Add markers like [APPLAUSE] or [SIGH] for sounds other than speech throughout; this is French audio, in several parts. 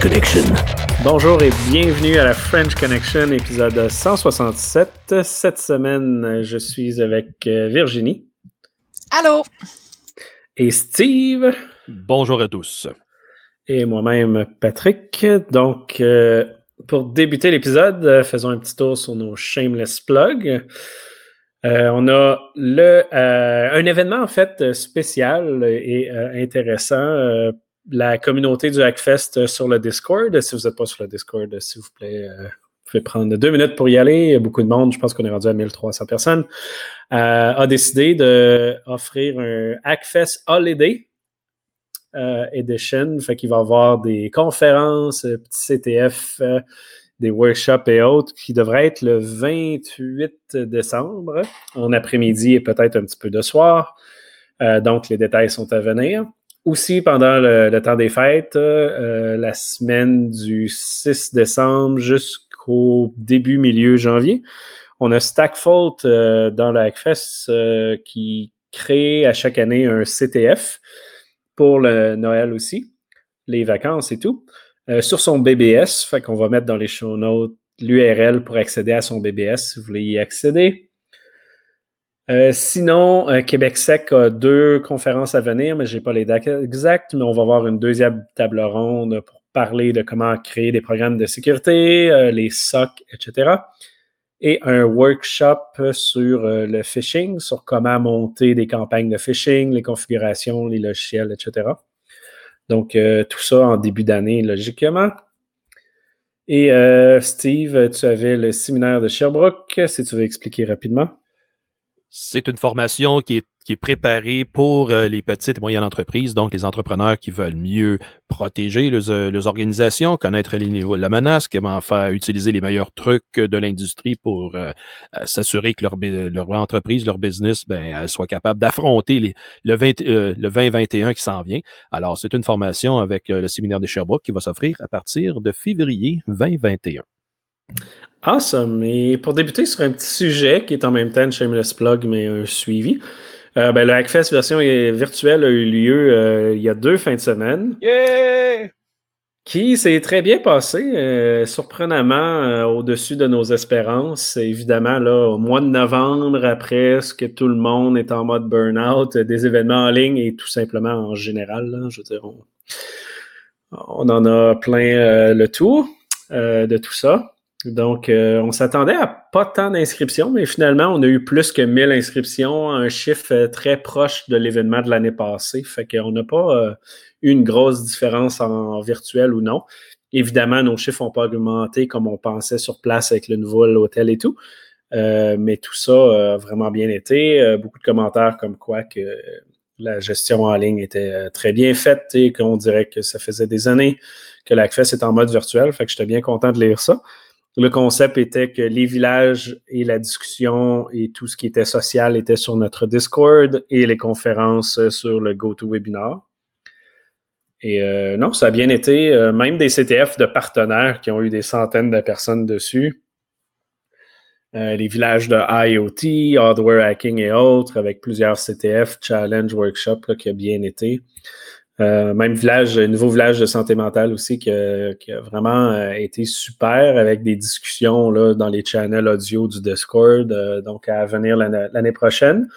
Connection. Bonjour et bienvenue à la French Connection, épisode 167. Cette semaine, je suis avec euh, Virginie. Allô? Et Steve. Bonjour à tous. Et moi-même, Patrick. Donc, euh, pour débuter l'épisode, euh, faisons un petit tour sur nos shameless plugs. Euh, on a le, euh, un événement en fait spécial et euh, intéressant. La communauté du Hackfest sur le Discord. Si vous n'êtes pas sur le Discord, s'il vous plaît, vous pouvez prendre deux minutes pour y aller. Beaucoup de monde, je pense qu'on est rendu à 1300 personnes, a décidé d'offrir un Hackfest Holiday Edition. Fait qu'il va y avoir des conférences, petits CTF des workshops et autres qui devraient être le 28 décembre, en après-midi et peut-être un petit peu de soir. Euh, donc, les détails sont à venir. Aussi, pendant le, temps des fêtes, euh, la semaine du 6 décembre jusqu'au début, milieu janvier, on a Stackfault euh, dans la Hackfest qui crée à chaque année un CTF pour le Noël aussi, les vacances et tout. Euh, sur son BBS. Fait qu'on va mettre dans les show notes l'URL pour accéder à son BBS si vous voulez y accéder. Euh, sinon, euh, Québec Sec a deux conférences à venir, mais je n'ai pas les dates exactes, mais on va avoir une deuxième table ronde pour parler de comment créer des programmes de sécurité, les SOC, etc. Et un workshop sur le phishing, sur comment monter des campagnes de phishing, les configurations, les logiciels, etc. Donc, euh, tout ça en début d'année, logiquement. Et euh, Steve, tu avais le séminaire de Sherbrooke, si tu veux expliquer rapidement. C'est une formation qui est qui est préparé pour euh, les petites et moyennes entreprises, donc les entrepreneurs qui veulent mieux protéger leurs, euh, organisations, connaître les niveaux de la menace, comment faire utiliser les meilleurs trucs de l'industrie pour euh, s'assurer que leur, entreprise, leur business, ben, soit capable d'affronter le, 20, le 2021 qui s'en vient. Alors, c'est une formation avec le séminaire de Sherbrooke qui va s'offrir à partir de février 2021. Awesome. Et pour débuter sur un petit sujet qui est en même temps une shameless plug, mais un suivi, euh, ben, le Hackfest version virtuelle a eu lieu euh, il y a deux fins de semaine. Yeah! Qui s'est très bien passé, euh, surprenamment au-dessus de nos espérances. Évidemment, là, au mois de novembre, après ce que tout le monde est en mode burn-out, des événements en ligne et tout simplement en général, je veux dire, on, on en a plein le tour de tout ça. Donc, euh, on s'attendait à pas tant d'inscriptions, mais finalement, on a eu plus que 1000 inscriptions, un chiffre euh, très proche de l'événement de l'année passée. Fait qu'on n'a pas euh, eu une grosse différence en virtuel ou non. Évidemment, nos chiffres n'ont pas augmenté comme on pensait sur place avec le nouveau hôtel et tout. mais tout ça a vraiment bien été. beaucoup de commentaires comme quoi que la gestion en ligne était très bien faite et qu'on dirait que ça faisait des années que l'ACFES est en mode virtuel. Fait que j'étais bien content de lire ça. Le concept était que les villages et la discussion et tout ce qui était social était sur notre Discord et les conférences sur le GoToWebinar. Et euh, non, ça a bien été. Euh, même des CTF de partenaires qui ont eu des centaines de personnes dessus. Euh, les villages de IoT, hardware hacking et autres, avec plusieurs CTF, challenge, workshop qui a bien été. Euh, même village, nouveau village de santé mentale aussi qui a, vraiment euh, été super avec des discussions là, dans les channels audio du Discord, euh, donc à venir l'année prochaine.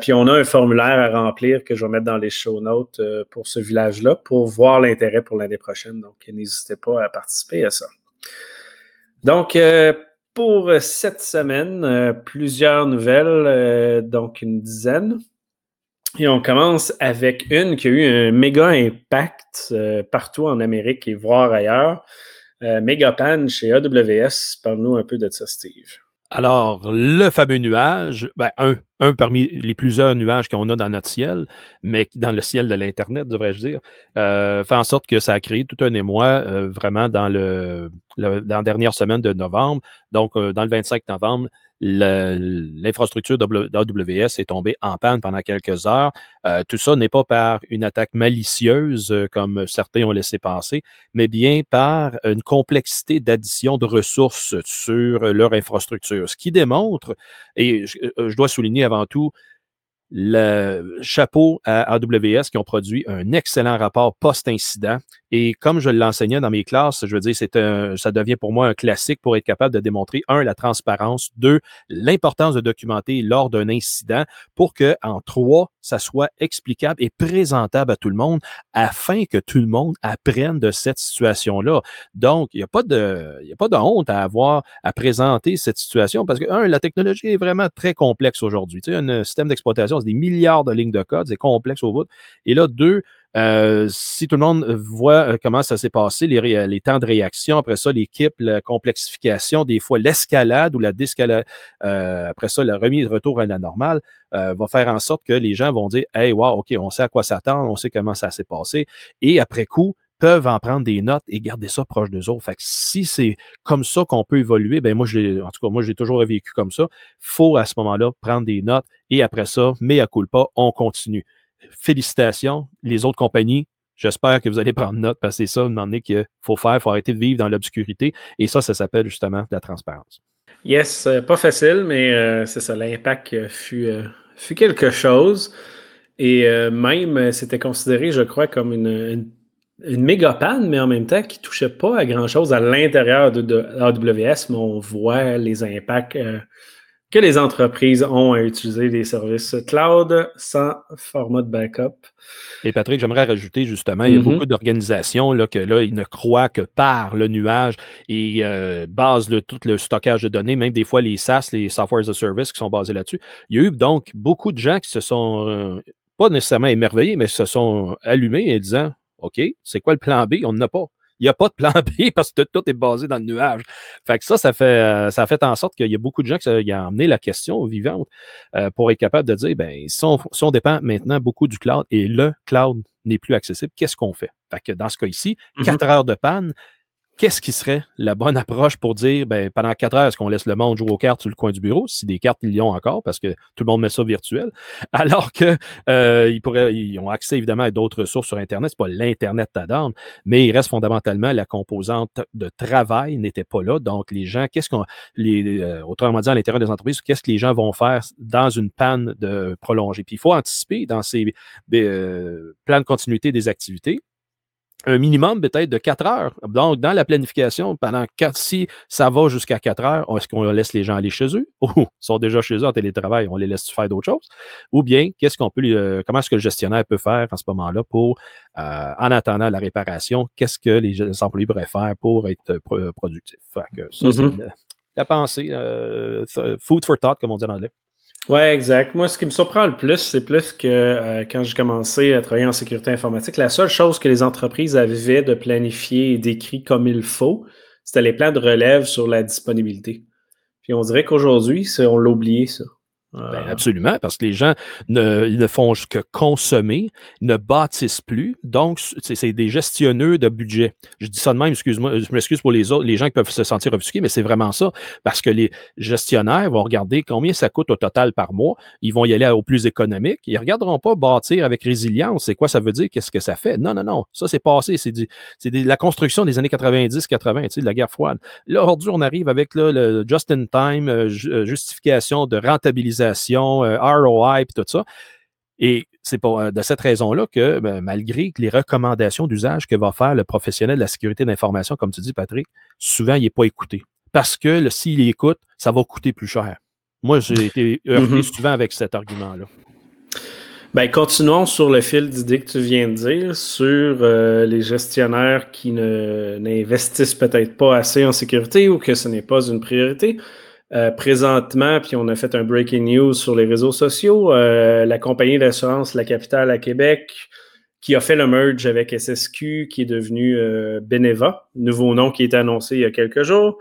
puis on a un formulaire à remplir que je vais mettre dans les show notes pour ce village-là pour voir l'intérêt pour l'année prochaine. Donc n'hésitez pas à participer à ça. Donc pour cette semaine, plusieurs nouvelles, donc une dizaine. Et on commence avec une qui a eu un méga impact euh, partout en Amérique et voire ailleurs. Euh, Megapan chez AWS. Parle-nous un peu de ça, Steve. Alors, le fameux nuage, ben, un, un parmi les plusieurs nuages qu'on a dans notre ciel, mais dans le ciel de l'Internet, devrais-je dire, euh, fait en sorte que ça a créé tout un émoi euh, vraiment dans, le, dans la dernière semaine de novembre. Donc, dans le 25 novembre, l'infrastructure d'AWS est tombée en panne pendant quelques heures. Euh, tout ça n'est pas par une attaque malicieuse, euh, comme certains ont laissé penser, mais bien par une complexité d'addition de ressources sur leur infrastructure. Ce qui démontre, et je, euh, dois souligner avant tout, le chapeau à AWS qui ont produit un excellent rapport post-incident. Et comme je l'enseignais dans mes classes, je veux dire, c'est un, ça devient pour moi un classique pour être capable de démontrer, un, la transparence, deux, l'importance de documenter lors d'un incident pour que, en trois, ça soit explicable et présentable à tout le monde afin que tout le monde apprenne de cette situation-là. Donc, il n'y a pas de, il a pas de honte à avoir à présenter cette situation parce que, un, la technologie est vraiment très complexe aujourd'hui. Tu sais, un système d'exploitation, des milliards de lignes de code, c'est complexe au bout. Et là, deux, euh, si tout le monde voit euh, comment ça s'est passé, les, temps de réaction, après ça, l'équipe, la complexification, des fois l'escalade ou la déscalade, euh, après ça, la remise retour à la normale, va faire en sorte que les gens vont dire Hey, wow, OK, on sait à quoi s'attendre, on sait comment ça s'est passé. Et après coup, peuvent en prendre des notes et garder ça proche d'eux autres. Fait que si c'est comme ça qu'on peut évoluer, ben moi, j'ai, en tout cas, moi, j'ai toujours vécu comme ça. faut à ce moment-là prendre des notes et après ça, mais à pas, on continue félicitations. Les autres compagnies, j'espère que vous allez [LAUGHS] prendre note parce que c'est ça, un moment qu'il faut faire, il faut arrêter de vivre dans l'obscurité. Et ça, ça s'appelle justement la transparence. Yes, euh, pas facile, mais euh, c'est ça, l'impact euh, fut, quelque chose. Et même, c'était considéré, je crois, comme une, méga panne, mais en même temps qui ne touchait pas à grand-chose à l'intérieur de, de, AWS, mais on voit les impacts que les entreprises ont à utiliser des services cloud sans format de backup. Et Patrick, j'aimerais rajouter justement, il y a mm-hmm. beaucoup d'organisations là, que là, ils ne croient que par le nuage et euh, basent le, tout le stockage de données, même des fois les SaaS, les Software as a Service qui sont basés là-dessus. Il y a eu donc beaucoup de gens qui se sont euh, pas nécessairement émerveillés, mais se sont allumés et disant OK, c'est quoi le plan B? On n'en a pas il n'y a pas de plan [LAUGHS] B parce que tout est basé dans le nuage. Fait que ça, ça fait, euh, ça fait en sorte qu'il y a beaucoup de gens qui ont amené la question vivante euh, pour être capable de dire, ben, si on, dépend maintenant beaucoup du cloud et le cloud n'est plus accessible, qu'est-ce qu'on fait? Fait que dans ce cas ici, mm-hmm. quatre heures de panne, qu'est-ce qui serait la bonne approche pour dire, ben, pendant quatre heures, est-ce qu'on laisse le monde jouer aux cartes sur le coin du bureau, si des cartes, ils ont encore, parce que tout le monde met ça virtuel, [LAUGHS] alors que euh, ils, pourraient, ils ont accès évidemment à d'autres ressources sur Internet, c'est pas l'Internet t'adore, mais il reste fondamentalement la composante de travail n'était pas là. Donc, les gens, qu'est-ce qu'on, les, euh, autrement dit, à l'intérieur des entreprises, qu'est-ce que les gens vont faire dans une panne de prolongée? Puis il faut anticiper dans ces euh, plans de continuité des activités un minimum peut-être de 4 heures. Donc, dans la planification, pendant 4, si ça va jusqu'à 4 heures, est-ce qu'on laisse les gens aller chez eux? [LAUGHS] Ou ils sont déjà chez eux en télétravail, on les laisse faire d'autres choses? Ou bien, qu'est-ce qu'on peut, euh, comment est-ce que le gestionnaire peut faire en ce moment-là pour, euh, en attendant la réparation, qu'est-ce que les, employés pourraient faire pour être productifs? ça, c'est mm-hmm. la, pensée, euh, food for thought, comme on dit en anglais. Oui, exact. Moi, ce qui me surprend le plus, c'est plus que euh, quand j'ai commencé à travailler en sécurité informatique, la seule chose que les entreprises avaient de planifier et d'écrit comme il faut, c'était les plans de relève sur la disponibilité. Puis on dirait qu'aujourd'hui, on l'a oublié, ça. Ben, ah. absolument, parce que les gens ne, ne font que consommer, ne bâtissent plus. Donc, c'est des gestionneurs de budget. Je dis ça de même, excuse-moi, je m'excuse pour les autres, les gens qui peuvent se sentir offusqués, mais c'est vraiment ça. Parce que les gestionnaires vont regarder combien ça coûte au total par mois. Ils vont y aller au plus économique. Ils ne regarderont pas bâtir avec résilience. C'est quoi ça veut dire? Qu'est-ce que ça fait? Non, non, non. Ça, c'est passé. C'est la construction des années 90-80, de la guerre froide. Là, aujourd'hui, on arrive avec le just-in-time, euh, euh, justification de rentabilisation euh, ROI, puis tout ça. Et c'est euh, de cette raison-là que, ben, malgré les recommandations d'usage que va faire le professionnel de la sécurité d'information, comme tu dis, Patrick, souvent, il n'est pas écouté. Parce que s'il écoute, ça va coûter plus cher. Moi, j'ai été heurté mm-hmm. souvent avec cet argument-là. Ben, continuons sur le fil d'idées que tu viens de dire sur euh, les gestionnaires qui n'investissent peut-être pas assez en sécurité ou que ce n'est pas une priorité. Euh, présentement, puis on a fait un breaking news sur les réseaux sociaux, euh, la compagnie d'assurance La Capitale à Québec, qui a fait le merge avec SSQ, qui est devenu euh, Beneva, nouveau nom qui été annoncé il y a quelques jours,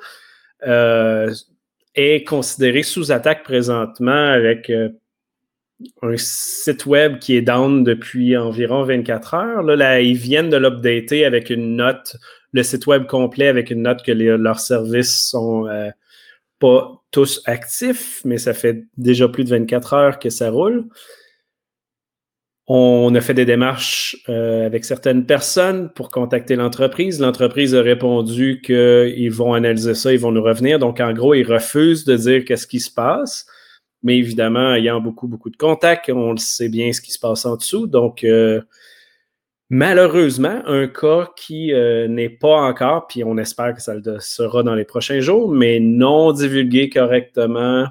est considéré sous attaque présentement avec un site web qui est down depuis environ 24 heures. Là, ils viennent de l'updater avec une note, le site web complet avec une note que leurs services sont pas tous actifs, mais ça fait déjà plus de 24 heures que ça roule. On a fait des démarches euh, avec certaines personnes pour contacter l'entreprise. L'entreprise a répondu qu'ils vont analyser ça, ils vont nous revenir. Donc, en gros, ils refusent de dire qu'est-ce qui se passe. mais évidemment, ayant beaucoup, beaucoup de contacts, on sait bien ce qui se passe en dessous. Donc, malheureusement, un cas qui n'est pas encore, puis on espère que ça le sera dans les prochains jours, mais non divulgué correctement,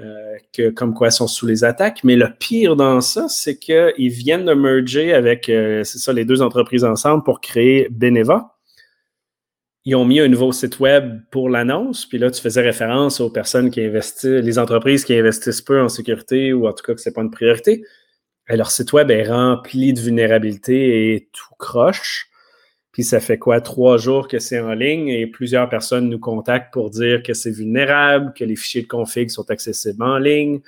euh, que, comme quoi ils sont sous les attaques. Mais le pire dans ça, c'est qu'ils viennent de merger avec, euh, c'est ça, les deux entreprises ensemble pour créer Beneva. Ils ont mis un nouveau site web pour l'annonce, puis là, tu faisais référence aux personnes qui investissent, les entreprises qui investissent peu en sécurité, ou en tout cas que ce n'est pas une priorité. Leur site web est rempli de vulnérabilités et tout croche. Puis ça fait quoi, trois jours que c'est en ligne et plusieurs personnes nous contactent pour dire que c'est vulnérable, que les fichiers de config sont accessibles en ligne.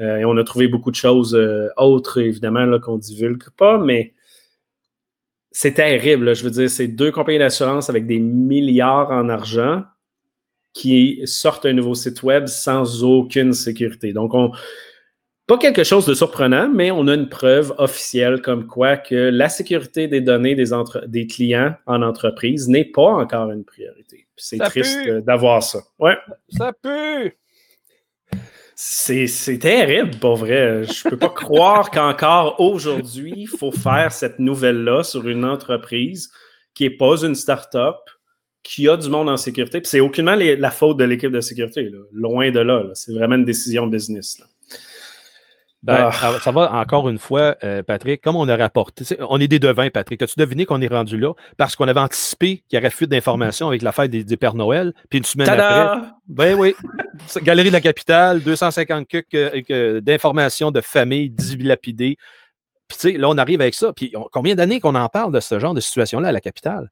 Euh, et on a trouvé beaucoup de choses euh, autres, évidemment, qu'on ne divulgue pas, mais c'est terrible. je veux dire, c'est deux compagnies d'assurance avec des milliards en argent qui sortent un nouveau site web sans aucune sécurité. Donc, on, pas quelque chose de surprenant, mais on a une preuve officielle comme quoi que la sécurité des données des, des clients en entreprise n'est pas encore une priorité. C'est triste d'avoir ça. Ouais. Ça pue! C'est terrible, pour vrai. Je peux pas [LAUGHS] croire qu'encore aujourd'hui, il faut faire cette nouvelle-là sur une entreprise qui n'est pas une start-up, qui a du monde en sécurité. Puis c'est aucunement la faute de l'équipe de sécurité. Loin de là. C'est vraiment une décision business. Là. Ben, ah. Ça va encore une fois, euh, Patrick, comme on a rapporté, on est des devins, Patrick. As-tu deviné qu'on est rendu là? Parce qu'on avait anticipé qu'il y aurait fuite d'informations avec la fête des, Pères Noël, puis une semaine après. Ben oui, Galerie de la Capitale, 250 cucs d'informations de famille dilapidées. Puis tu sais, là, on arrive avec ça. Puis combien d'années qu'on en parle de ce genre de situation-là à la capitale?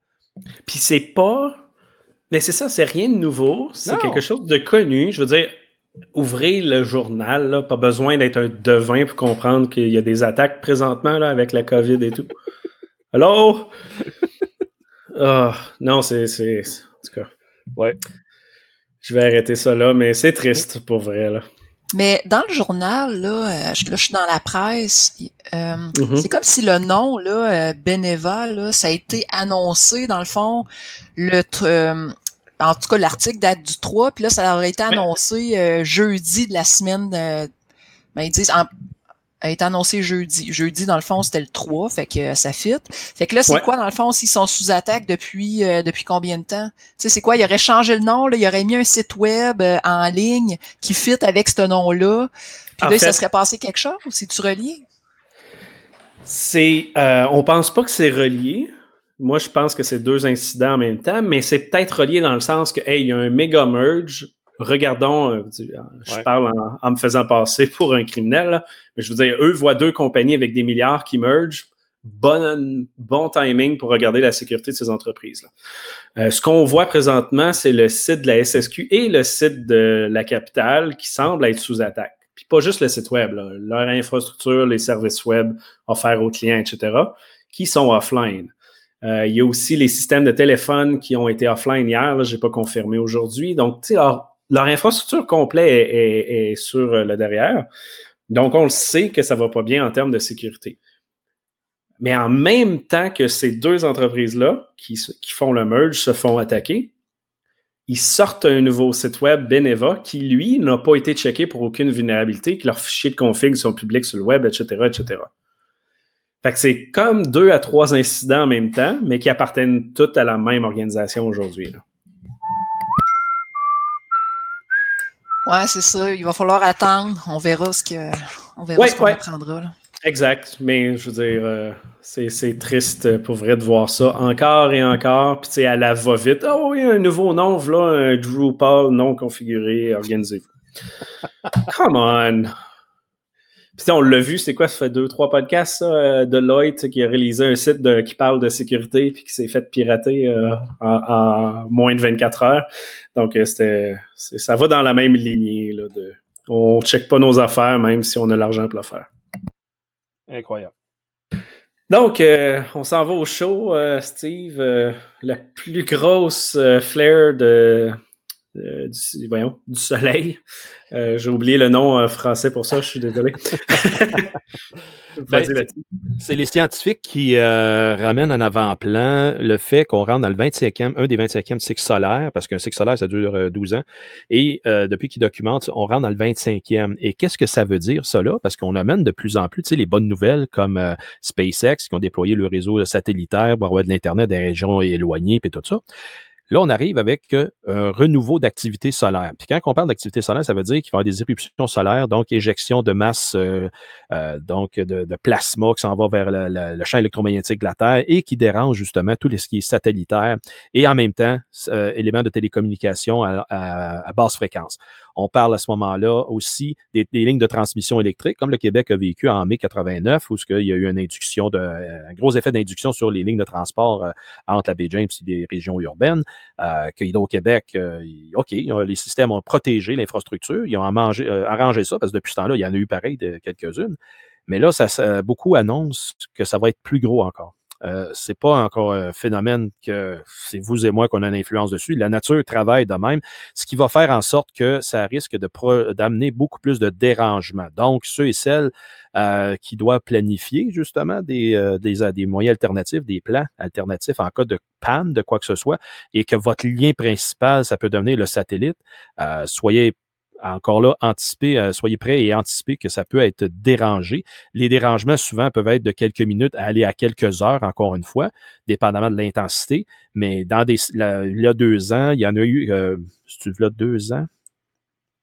Puis c'est pas. Mais c'est ça, c'est rien de nouveau. C'est quelque chose de connu. Je veux dire, ouvrez le journal, pas besoin d'être un devin pour comprendre qu'il y a des attaques présentement là, avec la COVID et tout. Allô? oh, [LAUGHS] non, c'est. En tout cas, ouais. Je vais arrêter ça là, mais c'est triste pour vrai. Là. Mais dans le journal, là, euh, je, suis dans la presse, euh, mm-hmm. c'est comme si le nom, là, euh, Beneva, ça a été annoncé, dans le fond, le, en tout cas, l'article date du 3, puis là, ça aurait été annoncé euh, jeudi de la semaine. Euh, ben, ils disent, a été annoncé jeudi. Jeudi, dans le fond, c'était le 3, fait que ça fit. Fait que là, c'est quoi, dans le fond, s'ils sont sous attaque depuis euh, depuis combien de temps? Tu sais, c'est quoi? Il aurait changé le nom, là, il aurait mis un site web en ligne qui fit avec ce nom-là. Puis là, ça serait passé quelque chose? C'est-tu relié? C'est. on pense pas que c'est relié. Moi, je pense que c'est deux incidents en même temps, mais c'est peut-être relié dans le sens que, hey, il y a un méga merge. Regardons, euh, je parle en, me faisant passer [LAUGHS] pour un criminel, mais je veux dire, eux voient deux compagnies avec des milliards qui mergent. Bon, bon timing pour regarder la sécurité de ces entreprises-là. Euh, ce qu'on voit présentement, c'est le site de la SSQ et le site de la capitale qui semblent être sous attaque. Puis pas juste le site web, leur infrastructure, les services web offerts aux clients, etc., qui sont offline. Euh, il y a aussi les systèmes de téléphone qui ont été offline hier, je n'ai pas confirmé aujourd'hui. Donc, leur, infrastructure complète est, sur le derrière. Donc, on le sait que ça ne va pas bien en termes de sécurité. Mais en même temps que ces deux entreprises-là qui, qui, font le merge se font attaquer, ils sortent un nouveau site web, Beneva, qui, lui, n'a pas été checké pour aucune vulnérabilité, que leurs fichiers de config sont publics sur le web, etc., etc. Fait que c'est comme deux à trois incidents en même temps, mais qui appartiennent toutes à la même organisation aujourd'hui. Ouais, c'est ça. Il va falloir attendre. On verra ce que on verra ce qu'on apprendra. Exact. Mais je veux dire, euh, c'est triste pour vrai de voir ça encore et encore. Puis tu sais, à la va-vite. Oh oui, un nouveau nom, voilà, un Drupal non configuré, organisez-vous. Come on! Puis on l'a vu, c'est quoi, ça fait deux, trois podcasts, ça, euh, de Lloyd, qui a réalisé un site qui parle de sécurité puis qui s'est fait pirater euh, en, moins de 24 heures. Donc, euh, c'était, ça va dans la même lignée. Là, de, on ne check pas nos affaires, même si on a l'argent pour le faire. Incroyable. Donc, on s'en va au show, Steve. la plus grosse flare de, du, voyons, du soleil. J'ai oublié le nom français pour ça, je suis désolé. [LAUGHS] Ben, c'est les scientifiques qui ramènent en avant-plan le fait qu'on rentre dans le 25e, un des 25e cycles solaires, parce qu'un cycle solaire, ça dure 12 ans. Et depuis qu'ils documentent, on rentre dans le 25e. Et qu'est-ce que ça veut dire, là? Parce qu'on amène de plus en plus, tu sais, les bonnes nouvelles comme SpaceX qui ont déployé le réseau satellitaire pour avoir de l'Internet des régions éloignées, et tout ça. Là, on arrive avec euh, un renouveau d'activité solaire. Puis quand on parle d'activité solaire, ça veut dire qu'il va y avoir des éruptions solaires, donc éjection de masse, euh, euh, donc de, plasma qui s'en va vers le, champ électromagnétique de la Terre et qui dérange justement tout ce qui est satellitaire et en même temps éléments de télécommunication à basse fréquence. On parle à ce moment-là aussi des, lignes de transmission électrique, comme le Québec a vécu en mai 89, où il y a eu une induction de, un gros effet d'induction sur les lignes de transport euh, entre la baie James et les régions urbaines. Euh, au québec euh, OK, les systèmes ont protégé l'infrastructure, ils ont arrangé ça, parce que depuis ce temps-là, il y en a eu pareil de quelques-unes. Mais là, ça, beaucoup annoncent que ça va être plus gros encore. Euh, c'est pas encore un phénomène que c'est vous et moi qu'on a une influence dessus. La nature travaille de même, ce qui va faire en sorte que ça risque d'amener beaucoup plus de dérangement. Donc, ceux et celles euh, qui doivent planifier justement des, euh, des, des, moyens alternatifs, des plans alternatifs en cas de panne de quoi que ce soit, et que votre lien principal, ça peut devenir le satellite, soyez encore là, anticipez, euh, soyez prêts et anticipez que ça peut être dérangé. Les dérangements, souvent, peuvent être de quelques minutes à aller à quelques heures, encore une fois, dépendamment de l'intensité. Mais dans des, il y a deux ans, il y en a eu, euh, tu là deux ans,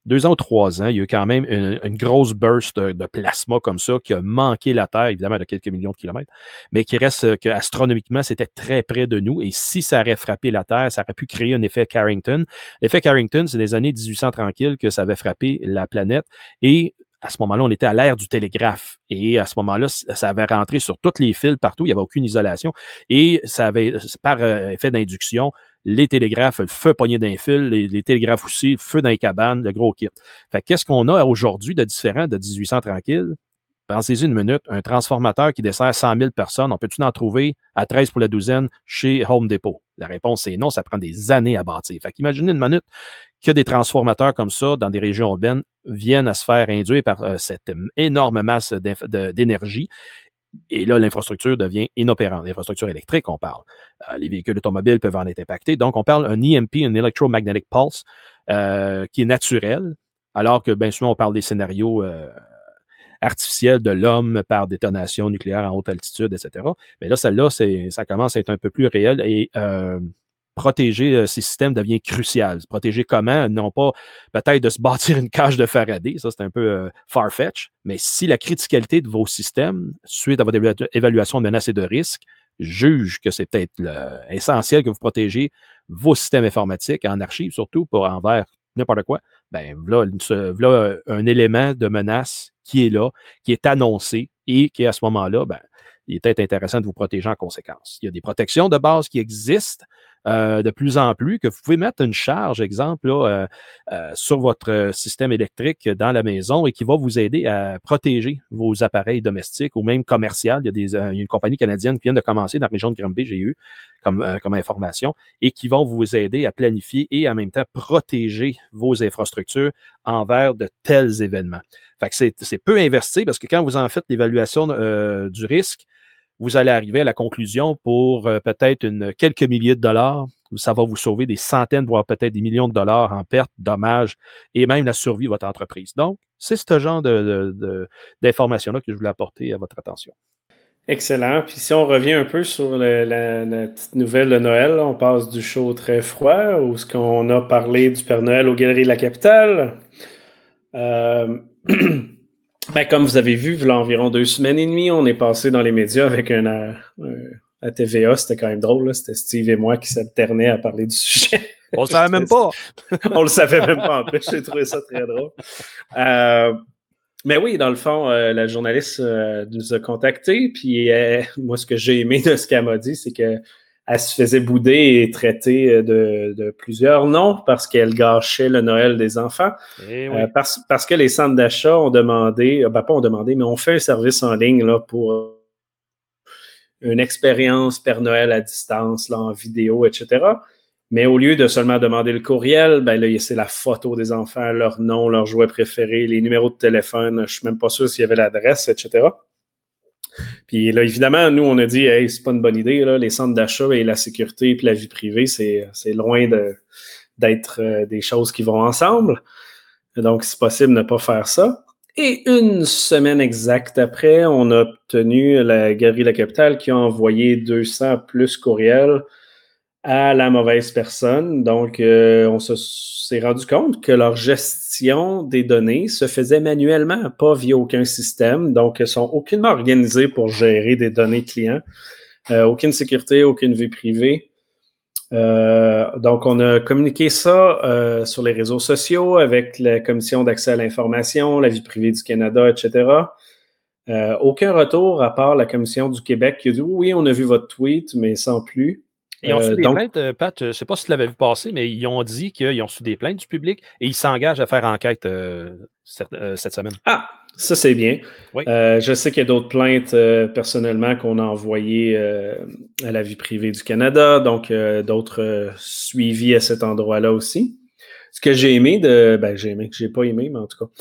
deux ans ou trois ans, il y a eu quand même une, grosse burst de, plasma comme ça qui a manqué la Terre, évidemment, de quelques millions de kilomètres, mais qui reste euh, que astronomiquement, c'était très près de nous. Et si ça aurait frappé la Terre, ça aurait pu créer un effet Carrington. L'effet Carrington, c'est des années 1800 tranquilles que ça avait frappé la planète. Et à ce moment-là, on était à l'ère du télégraphe. Et à ce moment-là, ça avait rentré sur tous les fils partout. Il n'y avait aucune isolation. Et ça avait, par euh, effet d'induction, les télégraphes, le feu pogné d'un fil, les, télégraphes aussi, le feu dans les cabanes, le gros kit. Fait qu'est-ce qu'on a aujourd'hui de différent de 1800 tranquille? Pensez-y une minute, un transformateur qui dessert 100 000 personnes, on peut-tu en trouver à 13 pour la douzaine chez Home Depot? La réponse est non, ça prend des années à bâtir. Fait qu'imaginez une minute que des transformateurs comme ça dans des régions urbaines viennent à se faire induire par euh, cette énorme masse d'énergie et là, l'infrastructure devient inopérante. L'infrastructure électrique, on parle. Euh, les véhicules automobiles peuvent en être impactés. Donc, on parle d'un EMP, un Electromagnetic Pulse, euh, qui est naturel, alors que bien souvent, on parle des scénarios euh, artificiels de l'homme par détonation nucléaire en haute altitude, etc. Mais là, celle-là, ça commence à être un peu plus réel et protéger euh, ces systèmes devient crucial. Protéger comment? Non pas peut-être de se [LAUGHS] bâtir une cage de Faraday, ça c'est un peu euh, far-fetch, mais si la criticalité de vos systèmes, suite à votre évaluation de menaces et de risques, juge que c'est peut-être essentiel que vous protégez vos systèmes informatiques en archive, surtout pour envers n'importe quoi, ben voilà, voilà, un élément de menace qui est là, qui est annoncé et qui, à ce moment-là, ben, il est peut-être intéressant de vous protéger en conséquence. Il y a des protections de base qui existent, euh, de plus en plus, que vous pouvez mettre une charge, exemple, euh, euh, sur votre système électrique dans la maison et qui va vous aider à protéger vos appareils domestiques ou même commerciaux. Il y a, une compagnie canadienne qui vient de commencer dans la région de Granby, j'ai eu comme, comme information, et qui vont vous aider à planifier et en même temps protéger vos infrastructures envers de tels événements. Fait que c'est peu investi parce que quand vous en faites l'évaluation du risque, vous allez arriver à la conclusion pour euh, peut-être quelques milliers de dollars. Ça va vous sauver des centaines, voire peut-être des millions de dollars en pertes, dommages et même la survie de votre entreprise. Donc, c'est ce genre d'informations-là que je voulais apporter à votre attention. Excellent. Puis si on revient un peu sur la, petite nouvelle de Noël, on passe du chaud très froid, où ce qu'on a parlé du Père Noël aux Galeries de la Capitale. Euh, [CLEARS THROAT] Ben, comme vous avez vu, il y a environ deux semaines et demie, on est passé dans les médias avec un, euh, à TVA, c'était quand même drôle. C'était Steve et moi qui s'alternaient à parler du sujet. On le savait même pas. [LAUGHS] on le savait même pas en plus. J'ai trouvé ça très drôle. Euh, mais oui, dans le fond, euh, la journaliste nous a contactés. Puis moi, ce que j'ai aimé de ce qu'elle m'a dit, c'est que elle se faisait bouder et traiter euh, de, plusieurs noms parce qu'elle gâchait le Noël des enfants. Eh euh, parce, parce, que les centres d'achat ont demandé, euh, ben pas ont demandé, mais ont fait un service en ligne là, pour une expérience Père Noël à distance, là, en vidéo, etc. Mais au lieu de seulement demander le courriel, ben là, c'est la photo des enfants, leur nom, leur jouet préféré, les numéros de téléphone. Je ne suis même pas sûr s'il y avait l'adresse, etc. Puis là, évidemment, nous, on a dit, hey, c'est pas une bonne idée, là, les centres d'achat et la sécurité et la vie privée, c'est loin d'être euh, des choses qui vont ensemble. Donc, c'est possible de ne pas faire ça. Et une semaine exacte après, on a obtenu la Galerie de la Capitale qui a envoyé 200 plus courriels à la mauvaise personne. Donc, euh, on s'est rendu compte que leur gestion des données se faisait manuellement, pas via aucun système. Donc, ils sont aucunement organisés pour gérer des données clients. Euh, aucune sécurité, aucune vie privée. Euh, donc, on a communiqué ça sur les réseaux sociaux avec la Commission d'accès à l'information, la vie privée du Canada, etc. Aucun retour à part la Commission du Québec qui a dit oui, on a vu votre tweet, mais sans plus. Ils ont reçu des plaintes, Pat, je ne sais pas si tu l'avais vu passer, mais ils ont dit qu'ils ont reçu des plaintes du public et ils s'engagent à faire enquête cette, cette, semaine. Ah, ça, c'est bien. Euh, je sais qu'il y a d'autres plaintes euh, personnellement qu'on a envoyées euh, à la vie privée du Canada, donc d'autres suivis à cet endroit-là aussi. Ce que j'ai aimé de. Ben, j'ai aimé, j'ai pas aimé, mais en tout cas.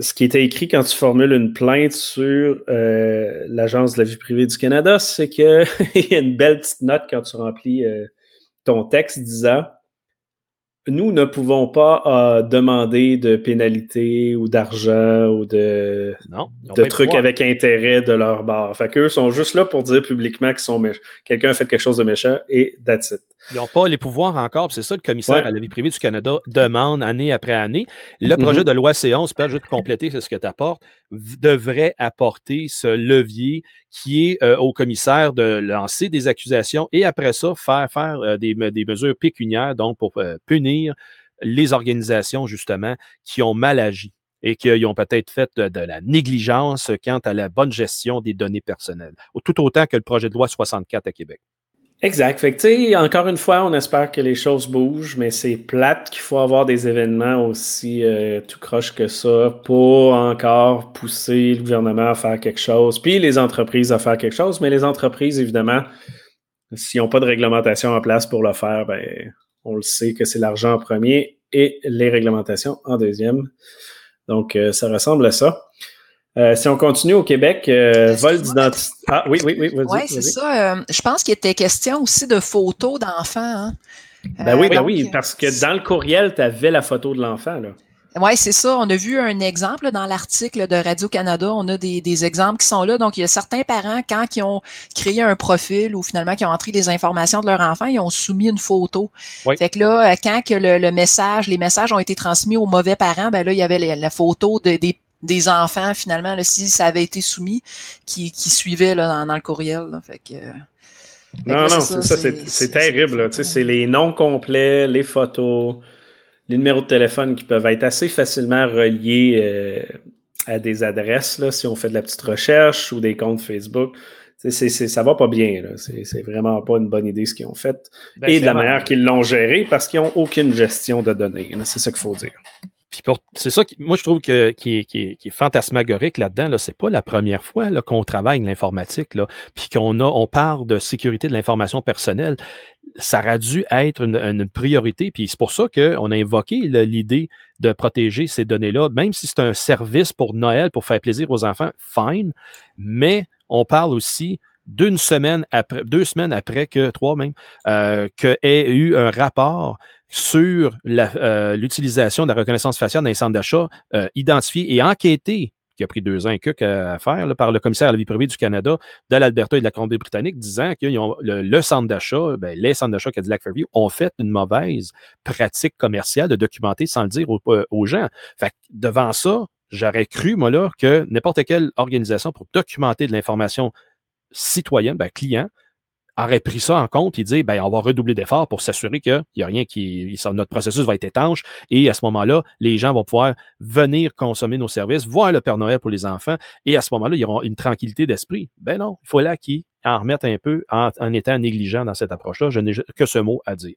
Ce qui était écrit quand tu formules une plainte sur l'Agence de la vie privée du Canada, c'est qu'il [LAUGHS] y a une belle petite note quand tu remplis ton texte disant nous ne pouvons pas euh, demander de pénalités ou d'argent ou de, de trucs avec intérêt de leur barre. Fait qu'eux sont juste là pour dire publiquement qu'ils sont quelqu'un a fait quelque chose de méchant et that's it. Ils n'ont pas les pouvoirs encore. C'est ça le commissaire à la vie privée du Canada demande année après année. Le projet mm-hmm. de loi C11, peut juste compléter ce que tu apportes, devrait apporter ce levier qui est euh, au commissaire de lancer des accusations et après ça, faire, faire euh, des, mesures pécuniaires, donc pour euh, punir les organisations, justement, qui ont mal agi et qui ont peut-être fait de, la négligence quant à la bonne gestion des données personnelles, tout autant que le projet de loi 64 à Québec. Exact. Fait que, encore une fois, on espère que les choses bougent, mais c'est plate qu'il faut avoir des événements aussi euh, tout croche que ça pour encore pousser le gouvernement à faire quelque chose, puis les entreprises à faire quelque chose. Mais les entreprises, évidemment, s'ils n'ont pas de réglementation en place pour le faire, ben, on le sait que c'est l'argent en premier et les réglementations en deuxième. Donc, euh, ça ressemble à ça. Euh, si on continue au Québec, euh, vol d'identité. Ah oui, oui, oui. Oui, c'est ça. Euh, je pense qu'il était question aussi de photos d'enfants. Hein. Ben oui, ben oui, parce que dans le courriel, tu avais la photo de l'enfant. Oui, c'est ça. On a vu un exemple dans l'article de Radio-Canada. On a des, exemples qui sont là. Donc, il y a certains parents, quand ils ont créé un profil ou finalement qui ont entré les informations de leur enfant, ils ont soumis une photo. Fait que là, quand que le, message, les messages ont été transmis aux mauvais parents, ben là, il y avait la, photo de, des des enfants, finalement, si ça avait été soumis, qui, qui suivaient là, dans, le courriel. Fait que, non, non, c'est ça, c'est terrible. C'est les noms complets, les photos, les numéros de téléphone qui peuvent être assez facilement reliés euh, à des adresses, là, si on fait de la petite recherche ou des comptes Facebook. C'est, ça va pas bien. C'est, vraiment pas une bonne idée ce qu'ils ont fait. Ben, Et de la manière qu'ils l'ont géré parce qu'ils n'ont aucune gestion de données. C'est ça qu'il faut dire c'est ça qui, moi, je trouve que, qui, est, qui, fantasmagorique là-dedans. Là, c'est pas la première fois qu'on travaille l'informatique, puis qu'on a, on parle de sécurité de l'information personnelle. Ça aurait dû être une, priorité, puis c'est pour ça qu'on a invoqué l'idée de protéger ces données-là, même si c'est un service pour Noël, pour faire plaisir aux enfants, fine, mais on parle aussi d'une semaine après, deux semaines après que, trois même, euh, eu un rapport sur euh, l'utilisation de la reconnaissance faciale dans les centres d'achat euh, identifié et enquêté, qui a pris deux ans et quelques à faire, par le commissaire à la vie privée du Canada, de l'Alberta et de la Colombie-Britannique, disant que le, le, centre d'achat, ben, les centres d'achat Cadillac Fairview ont fait une mauvaise pratique commerciale de documenter sans le dire aux, euh, aux gens. Fait devant ça, j'aurais cru, moi, là, que n'importe quelle organisation pour documenter de l'information citoyenne, ben, client, aurait pris ça en compte et dit ben, on va redoubler d'efforts pour s'assurer qu'il n'y a rien qui. notre processus va être étanche et à ce moment-là, les gens vont pouvoir venir consommer nos services, voir le Père Noël pour les enfants et à ce moment-là, ils auront une tranquillité d'esprit. Ben non, il faut là qu'ils en remettent un peu en, étant négligent dans cette approche-là. Je n'ai que ce mot à dire.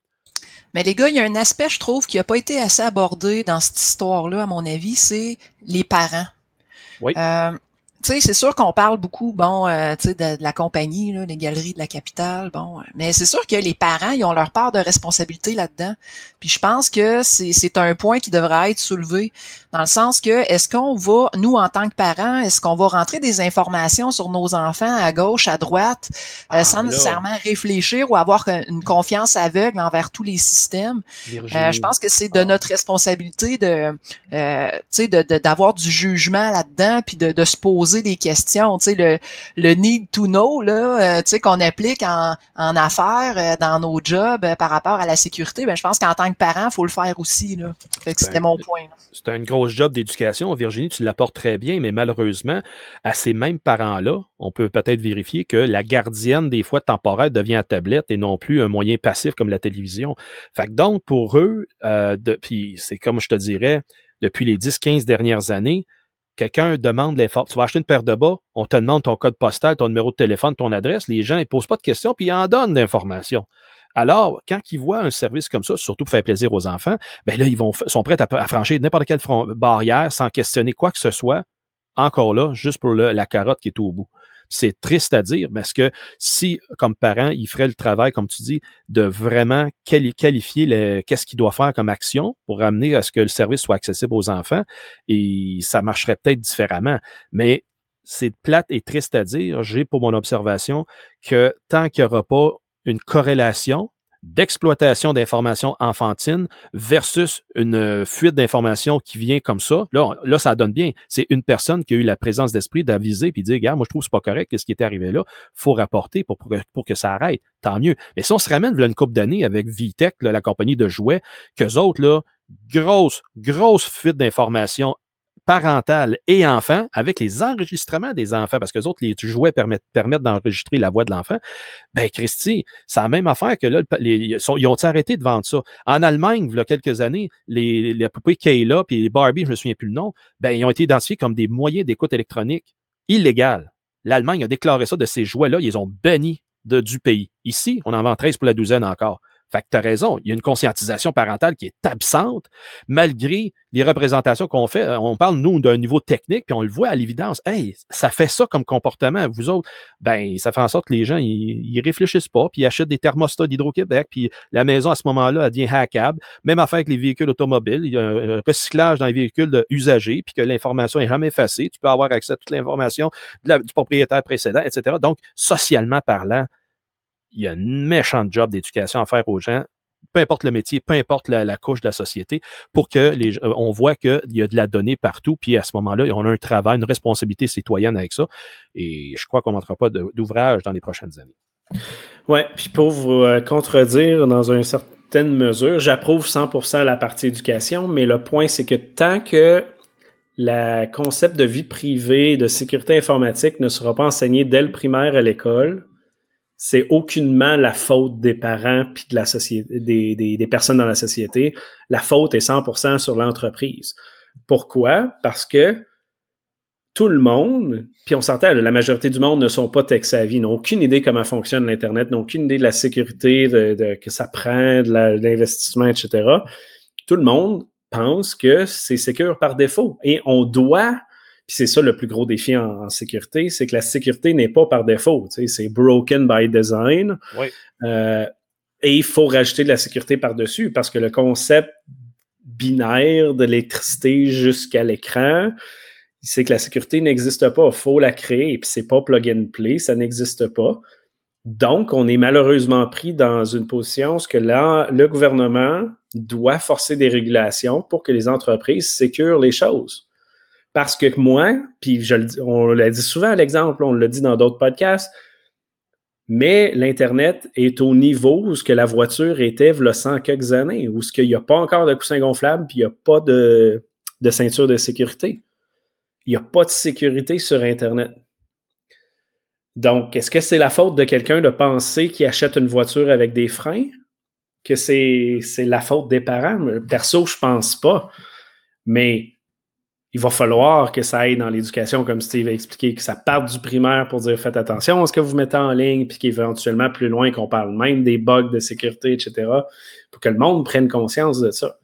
Mais les gars, il y a un aspect, je trouve, qui n'a pas été assez abordé dans cette histoire-là, à mon avis, c'est les parents. Oui. Euh, sais, c'est sûr qu'on parle beaucoup, bon, euh, tu sais, de, la compagnie, là, les galeries de la capitale, bon, mais c'est sûr que les parents, ils ont leur part de responsabilité là-dedans. Puis je pense que c'est un point qui devrait être soulevé, dans le sens que est-ce qu'on va, nous en tant que parents, est-ce qu'on va rentrer des informations sur nos enfants à gauche, à droite, euh, ah, sans nécessairement réfléchir ou avoir une confiance aveugle envers tous les systèmes? Euh, je pense que c'est de notre responsabilité de, euh, tu sais, d'avoir du jugement là-dedans, puis de, de se poser des questions. Tu sais, le, le need to know, là, euh, tu sais, qu'on applique en, en affaires, euh, dans nos jobs euh, par rapport à la sécurité, ben, je pense qu'en tant que parent, il faut le faire aussi. Là. c'était mon point. C'est un job d'éducation. Virginie, tu l'apportes très bien, mais malheureusement, à ces mêmes parents-là, on peut peut-être vérifier que la gardienne, des fois temporaire, devient à tablette et non plus un moyen passif comme la télévision. Fait que donc, pour eux, puis c'est comme je te dirais, depuis les 10-15 dernières années, quelqu'un demande l'effort. Tu vas acheter une paire de bas, on te demande ton code postal, ton numéro de téléphone, ton adresse. Les gens ne posent pas de questions, puis ils en donnent d'informations. Alors, quand ils voient un service comme ça, surtout pour faire plaisir aux enfants, ben là, ils vont, sont prêts à, franchir n'importe quelle barrière sans questionner quoi que ce soit. Encore là, juste pour la carotte qui est au bout. C'est triste à dire, parce que si, comme parent, il ferait le travail, comme tu dis, de vraiment qualifier qu'est-ce qu'il doit faire comme action pour amener à ce que le service soit accessible aux enfants, et ça marcherait peut-être différemment. Mais c'est plate et triste à dire. J'ai pour mon observation que tant qu'il n'y aura pas une corrélation d'exploitation d'informations enfantines versus une euh, fuite d'informations qui vient comme ça. Là, là, ça donne bien. C'est une personne qui a eu la présence d'esprit d'aviser puis de dire, regarde, moi, je trouve que c'est pas correct, qu'est-ce qui est arrivé là? faut rapporter pour, pour, que ça arrête. Tant mieux. Mais si on se ramène une couple d'années avec Vitech, la compagnie de jouets, qu'eux autres, là, grosse, grosse fuite d'informations parentale et enfant avec les enregistrements des enfants, parce que les autres, les jouets permettent, d'enregistrer la voix de l'enfant. Ben, Christy, c'est la même affaire que là, ils, ont arrêté de vendre ça? En Allemagne, il y a quelques années, les, les poupées Kayla puis les Barbie, je me souviens plus le nom, ben, ils ont été identifiés comme des moyens d'écoute électronique illégales. L'Allemagne a déclaré ça de ces jouets-là, ils ont banni de, du pays. Ici, on en vend 13 pour la douzaine encore. Fait que tu as raison, il y a une conscientisation parentale qui est absente, malgré les représentations qu'on fait. Euh, on parle, nous, d'un niveau technique, puis on le voit à l'évidence. Hey, ça fait ça comme comportement. Vous autres, ben, ça fait en sorte que les gens, ils, réfléchissent pas, puis ils achètent des thermostats d'Hydro-Québec, puis la maison, à ce moment-là, elle devient hackable. Même affaire avec les véhicules automobiles. Il y a un recyclage dans les véhicules usagés, puis que l'information est jamais effacée. Tu peux avoir accès à toute l'information du propriétaire précédent, etc. Donc, socialement parlant, il y a un méchant job d'éducation à faire aux gens, peu importe le métier, peu importe la, couche de la société, pour que les, euh, on voit qu'il y a de la donnée partout, puis à ce moment-là, on a un travail, une responsabilité citoyenne avec ça. Et je crois qu'on ne pas d'ouvrage dans les prochaines années. Oui, puis pour vous euh, contredire dans une certaine mesure, j'approuve 100% la partie éducation, mais le point, c'est que tant que le concept de vie privée, de sécurité informatique ne sera pas enseigné dès le primaire à l'école, c'est aucunement la faute des parents puis de la société, des, des, personnes dans la société. La faute est 100% sur l'entreprise. Pourquoi? Parce que tout le monde, puis on s'entend, la majorité du monde ne sont pas tech-savvy, n'ont aucune idée comment fonctionne l'Internet, n'ont aucune idée de la sécurité de, que ça prend, de l'investissement, etc. Tout le monde pense que c'est sécure par défaut. Et on doit puis c'est ça le plus gros défi en, sécurité, c'est que la sécurité n'est pas par défaut. C'est broken by design. Euh, et il faut rajouter de la sécurité par-dessus parce que le concept binaire de l'électricité jusqu'à l'écran, c'est que la sécurité n'existe pas. Il faut la créer. Et puis c'est pas plug and play, ça n'existe pas. Donc, on est malheureusement pris dans une position où que là, le gouvernement doit forcer des régulations pour que les entreprises sécurent les choses. Parce que moi, puis je on l'a dit souvent l'exemple, on l'a dit dans d'autres podcasts, mais l'Internet est au niveau où ce que la voiture était il y a 100 quelques années, où ce qu'il n'y a pas encore de coussin gonflable, puis il n'y a pas de, ceinture de sécurité. Il n'y a pas de sécurité sur Internet. Donc, est-ce que c'est la faute de quelqu'un de penser qu'il achète une voiture avec des freins? Que c'est la faute des parents? Perso, je pense pas. Mais il va falloir que ça aille dans l'éducation, comme Steve a expliqué, que ça parte du primaire pour dire faites attention à ce que vous mettez en ligne, puis qu'éventuellement, plus loin, qu'on parle même des bugs de sécurité, etc., pour que le monde prenne conscience de ça.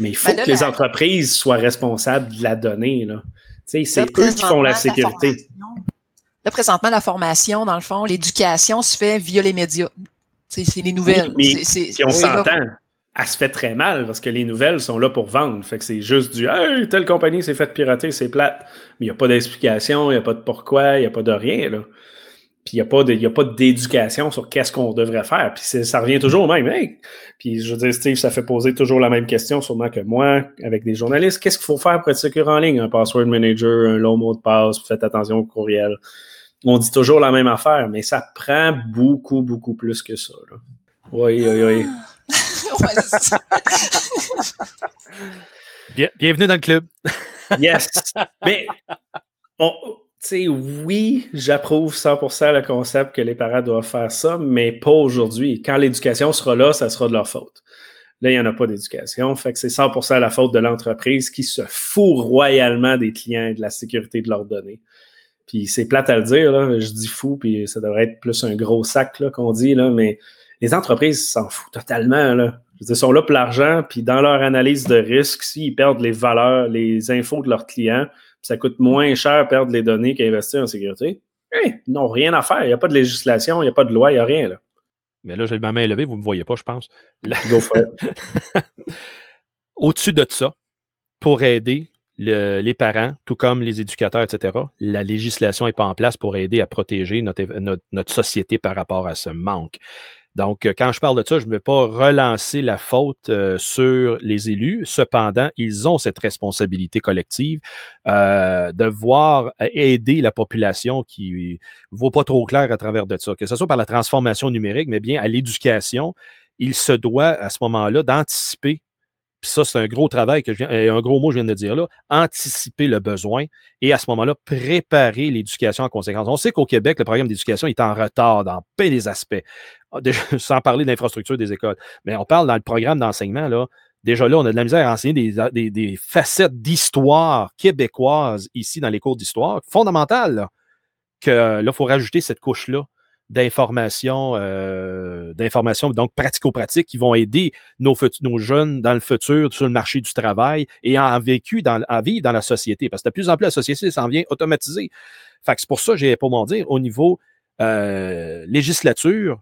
Mais il faut ben que les entreprises soient responsables de la donnée. Là. C'est eux qui font la sécurité. là, présentement, la formation, dans le fond, l'éducation se fait via les médias. C'est les nouvelles. on s'entend. Elle se fait très mal parce que les nouvelles sont là pour vendre. Fait que c'est juste du Hey, telle compagnie s'est faite pirater, c'est plate. Mais il n'y a pas d'explication, il n'y a pas de pourquoi, il n'y a pas de rien. Là. Puis il n'y a pas d'éducation sur qu'est-ce qu'on devrait faire. Puis ça revient toujours au même. Puis je veux dire, Steve, ça fait poser toujours la même question, sûrement que moi, avec des journalistes. Qu'est-ce qu'il faut faire pour être sécure en ligne? Un password manager, un long mot de passe, faites attention au courriel. On dit toujours la même affaire, mais ça prend beaucoup, beaucoup plus que ça. Oui, oui, oui. [LAUGHS] bienvenue dans le club. [LAUGHS] yes. Mais on, oui, j'approuve 100% le concept que les parents doivent faire ça, mais pas aujourd'hui. Quand l'éducation sera là, ça sera de leur faute. Là, il n'y en a pas d'éducation. Fait que c'est 100% la faute de l'entreprise qui se fout royalement des clients et de la sécurité de leurs données. Puis c'est plate à le dire, je dis fou, puis ça devrait être plus un gros sac qu'on dit, là, mais les entreprises s'en foutent totalement. Là. ils sont là pour l'argent, puis dans leur analyse de risque, s'ils perdent les valeurs, les infos de leurs clients, ça coûte moins cher perdre les données qu'investir en sécurité. ils n'ont rien à faire. Il n'y a pas de législation, il n'y a pas de loi, il n'y a rien. Là. Mais là, j'ai ma main élevée, vous ne me voyez pas, je pense. [LAUGHS] Au-dessus de ça, pour aider les parents, tout comme les éducateurs, etc., la législation n'est pas en place pour aider à protéger notre société par rapport à ce manque. Donc, euh, quand je parle de ça, je ne veux pas relancer la faute euh, sur les élus. Cependant, ils ont cette responsabilité collective euh, de voir aider la population qui ne voit pas trop clair à travers de ça, que ce soit par la transformation numérique, mais bien à l'éducation. Il se doit à ce moment-là d'anticiper puis ça, c'est un gros travail que je viens, un gros mot que je viens de dire là, anticiper le besoin et à ce moment-là, préparer l'éducation en conséquence. On sait qu'au Québec, le programme d'éducation est en retard dans plein des aspects, ah, [LAUGHS] sans parler d'infrastructure des écoles. Mais on parle dans le programme d'enseignement, là, déjà là, on a de la misère à enseigner des, facettes d'histoire québécoise ici dans les cours d'histoire, fondamentales, que là, il faut rajouter cette couche-là d'informations, euh, d'informations donc pratico-pratiques qui vont aider nos, jeunes dans le futur sur le marché du travail et en vécu à vivre dans la société. Parce que de plus en plus, la société s'en vient automatisée. C'est pour ça que j'ai pas mon dire, au niveau euh, législature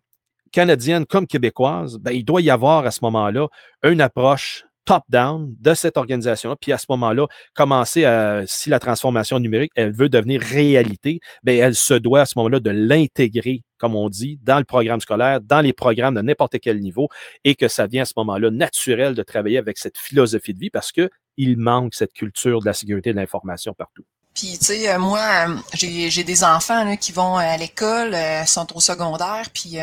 canadienne comme québécoise, ben, il doit y avoir à ce moment-là une approche top-down de cette organisation Puis à ce moment-là, commencer à, si la transformation numérique, elle veut devenir réalité, bien, elle se doit à ce moment-là de l'intégrer, comme on dit, dans le programme scolaire, dans les programmes de n'importe quel niveau, et que ça vient à ce moment-là naturel de travailler avec cette philosophie de vie parce qu'il manque cette culture de la sécurité de l'information partout. Puis, tu sais, euh, moi, euh, j'ai des enfants qui vont à l'école, euh, sont au secondaire, puis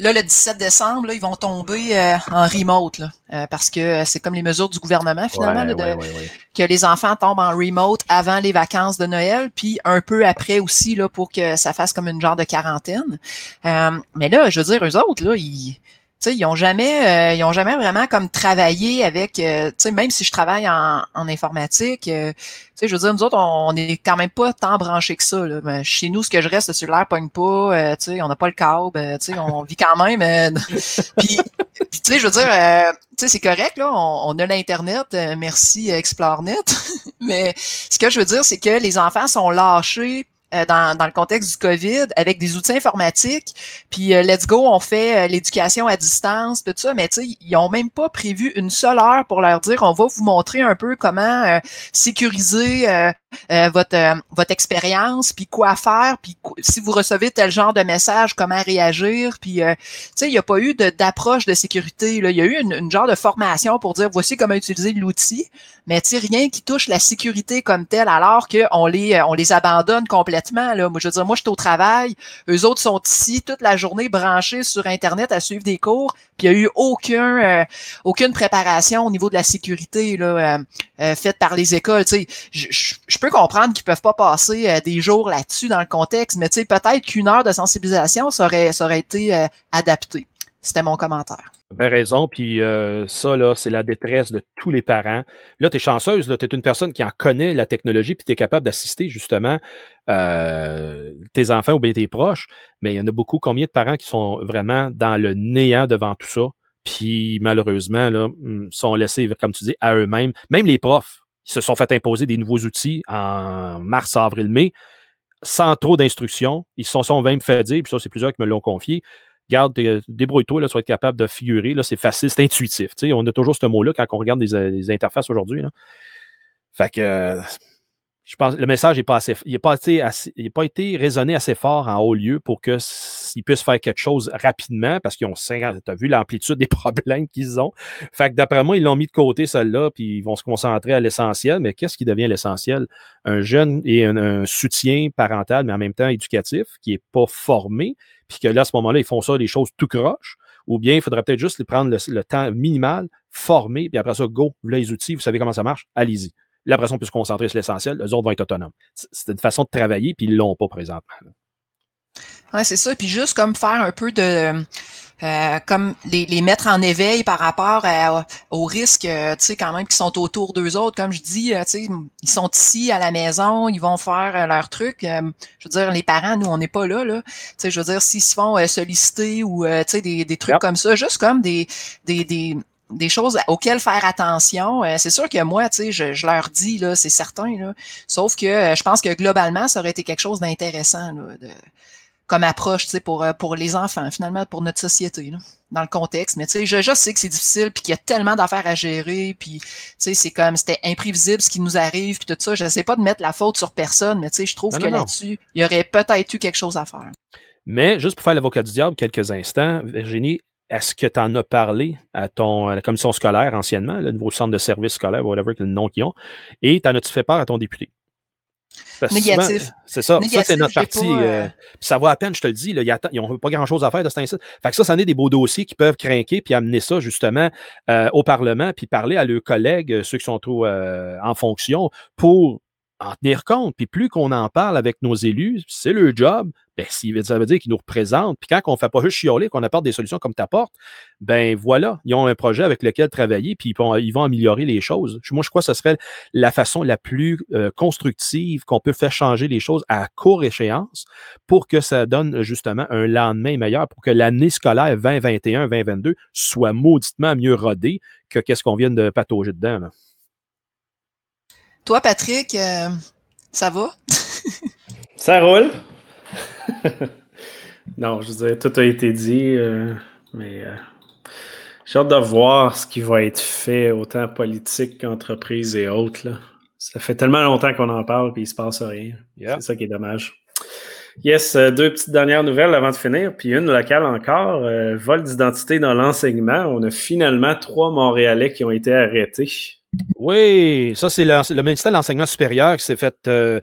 Là, le 17 décembre, là, ils vont tomber euh, en remote, là, euh, parce que c'est comme les mesures du gouvernement, finalement, que les enfants tombent en remote avant les vacances de Noël, puis un peu après aussi, là, pour que ça fasse comme une genre de quarantaine. Euh, mais là, je veux dire, eux autres, là, ils ils ont jamais, euh, ils ont jamais vraiment comme travaillé avec, euh, même si je travaille en, informatique, euh, je veux dire, nous autres, on, n'est est quand même pas tant branchés que ça. Là. Ben, chez nous, ce que je reste, le cellulaire pogne pas, sais, on n'a pas le câble, sais, on vit quand même. [LAUGHS] puis, tu sais, je veux dire, c'est correct, là, on, a l'Internet, merci ExploreNet, [LAUGHS] mais ce que je veux dire, c'est que les enfants sont lâchés euh, dans, dans, le contexte du COVID avec des outils informatiques. Puis euh, let's go, on fait euh, l'éducation à distance, tout ça. Mais tu sais, ils ont même pas prévu une seule heure pour leur dire on va vous montrer un peu comment sécuriser votre votre expérience, puis quoi faire, puis si vous recevez tel genre de message, comment réagir. Puis tu sais, il n'y a pas eu d'approche de, sécurité. Là. Il y a eu une, une, genre de formation pour dire voici comment utiliser l'outil, mais tu sais, rien qui touche la sécurité comme telle, alors qu'on les on les abandonne complètement Moi, je veux dire, moi, je suis au travail. Eux autres sont ici toute la journée branchés sur Internet à suivre des cours. Puis il n'y a eu euh, aucune préparation au niveau de la sécurité là, euh, euh, faite par les écoles. Tu je, peux comprendre qu'ils peuvent pas passer des jours là-dessus dans le contexte, mais tu sais, peut-être qu'une heure de sensibilisation, aurait, ça aurait été adapté. C'était mon commentaire. As raison, puis euh, ça, c'est la détresse de tous les parents. Là, tu es chanceuse, tu es une personne qui en connaît la technologie, puis tu es capable d'assister justement euh, tes enfants ou bien tes proches, mais il y en a beaucoup, combien de parents qui sont vraiment dans le néant devant tout ça, puis malheureusement, là, hmm, sont laissés, comme tu dis, à eux-mêmes, même les profs. Ils se sont fait imposer des nouveaux outils en mars, avril, mai, sans trop d'instructions. Ils se sont même fait dire, puis ça, c'est plusieurs qui me l'ont confié. Garde, débrouille-toi, tu vas être capable de figurer. C'est facile, c'est intuitif. on a toujours ce mot-là quand on regarde des, interfaces aujourd'hui. Fait que je pense le message n'est pas assez, il n'a pas, été pas été raisonné assez fort en haut lieu pour qu'ils puissent faire quelque chose rapidement parce qu'ils ont 50, tu as vu l'amplitude [LAUGHS] des problèmes qu'ils ont. Fait que d'après moi, ils l'ont mis de côté, celle-là, puis ils vont se concentrer à l'essentiel. Mais qu'est-ce qui devient l'essentiel? Un jeune et un, soutien parental, mais en même temps éducatif, qui n'est pas formé, puis que là, à ce moment-là, ils font ça des choses tout croche. Ou bien il faudrait peut-être juste prendre le, temps minimal, former, puis après ça, go, vous les outils, vous savez comment ça marche, allez-y. Là, après on peut se concentrer sur l'essentiel. Les autres vont être autonomes. C'est une façon de travailler, puis ils ne l'ont pas présentement. Oui, c'est ça. Puis juste comme faire un peu de. Euh, comme les, mettre en éveil par rapport aux risques, euh, tu sais, quand même, qui sont autour d'eux autres. Comme je dis, euh, tu sais, ils sont ici à la maison, ils vont faire leur truc. je veux dire, les parents, nous, on n'est pas là, là. Tu sais, je veux dire, s'ils se font solliciter ou, tu sais, des, des trucs comme ça, juste comme des, des, des des choses auxquelles faire attention. Euh, c'est sûr que moi, tu sais, je, leur dis, là, c'est certain, là. Sauf que euh, je pense que globalement, ça aurait été quelque chose d'intéressant, comme approche, tu sais, pour, euh, pour les enfants, finalement, pour notre société, là, dans le contexte. Mais tu sais, je, je sais que c'est difficile, puis qu'il y a tellement d'affaires à gérer, puis tu sais, c'est comme, c'était imprévisible ce qui nous arrive, puis tout ça. Je ne sais pas de mettre la faute sur personne, mais tu sais, je trouve que là-dessus, il y aurait peut-être eu quelque chose à faire. Mais juste pour faire l'avocat du diable quelques instants, Virginie, est-ce que tu en as parlé à, ton, la commission scolaire anciennement, le nouveau centre de service scolaire, whatever le nom qu'ils ont, et t'en as-tu fait part à ton député? Négatif. C'est ça. ça, c'est notre partie. Euh, euh, ça vaut à peine, je te le dis. ils n'ont pas grand-chose à faire de cet instant. Fait que ça, ça en est des beaux dossiers qui peuvent craquer puis amener ça justement euh, au Parlement puis parler à leurs collègues, ceux qui sont trop en fonction, pour en tenir compte. Puis plus qu'on en parle avec nos élus, c'est leur job, ben, ça veut dire qu'ils nous représentent. Puis quand on ne fait pas juste chialer, qu'on apporte des solutions comme tu apportes, ben voilà, ils ont un projet avec lequel travailler, puis ils vont, améliorer les choses. Moi, je crois que ce serait la façon la plus euh, constructive qu'on peut faire changer les choses à court échéance pour que ça donne justement un lendemain meilleur, pour que l'année scolaire 2021-2022 soit mauditement mieux rodée que qu'est-ce qu'on vient de patauger dedans. Toi, Patrick, euh, ça va? ça roule. [LAUGHS] non, je veux dire, tout a été dit, euh, mais euh, j'ai hâte de voir ce qui va être fait, autant politique qu'entreprise et autres. Ça fait tellement longtemps qu'on en parle et il ne se passe rien. C'est ça qui est dommage. Yes, deux petites dernières nouvelles avant de finir, puis une locale encore. vol d'identité dans l'enseignement. On a finalement trois Montréalais qui ont été arrêtés. Oui, ça, c'est le, ministère de l'Enseignement supérieur qui s'est fait euh,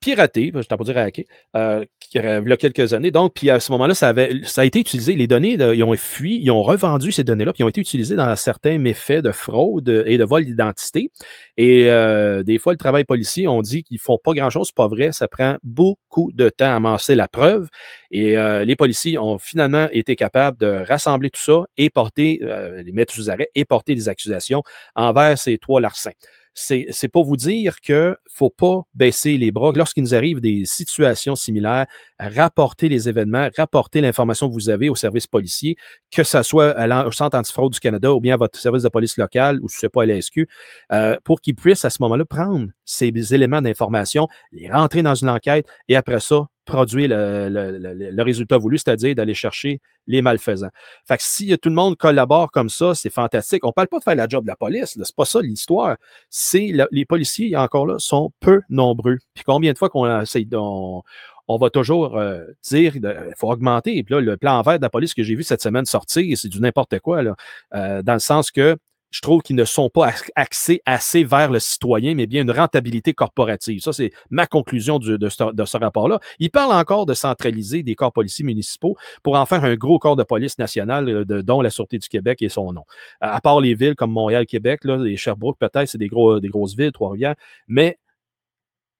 piraté, je t'en pas dire hacker, euh, il y a quelques années. Donc, puis à ce moment-là, ça, avait, ça a été utilisé. Les données, ils ont fui, ils ont revendu ces données-là, puis ils ont été utilisées dans certains méfaits de fraude et de vol d'identité. Et euh, des fois, le travail policier, on dit qu'ils font pas grand-chose, c'est pas vrai. Ça prend beaucoup de temps à amasser la preuve. Et les policiers ont finalement été capables de rassembler tout ça et porter, les mettre sous arrêt et porter des accusations envers ces trois larcins c'est pour vous dire qu'il ne faut pas baisser les bras. Lorsqu'il nous arrive des situations similaires, rapporter les événements, rapporter l'information que vous avez au service policier, que ce soit au Centre antifraude du Canada ou bien à votre service de police local ou, je sais pas, à l'ASQ, euh, pour qu'ils puissent à ce moment-là prendre ces éléments d'information, les rentrer dans une enquête et après ça, produire le, résultat voulu, c'est-à-dire d'aller chercher les malfaisants. Fait que si tout le monde collabore comme ça, c'est fantastique. On ne parle pas de faire la job de la police, c'est pas ça l'histoire. C'est les policiers, encore là, sont peu nombreux. Puis combien de fois qu'on on, va toujours euh, dire qu'il faut augmenter. Puis là, le plan vert de la police que j'ai vu cette semaine sortir, c'est du n'importe quoi, euh, dans le sens que je trouve qu'ils ne sont pas axés assez vers le citoyen, mais bien une rentabilité corporative. Ça, c'est ma conclusion de, ce, rapport-là. Il parle encore de centraliser des corps policiers municipaux pour en faire un gros corps de police nationale, euh, dont la Sûreté du Québec et son nom. À, part les villes comme Montréal, Québec, là, les Sherbrooke, peut-être, c'est des, des grosses villes, Trois-Rivières, mais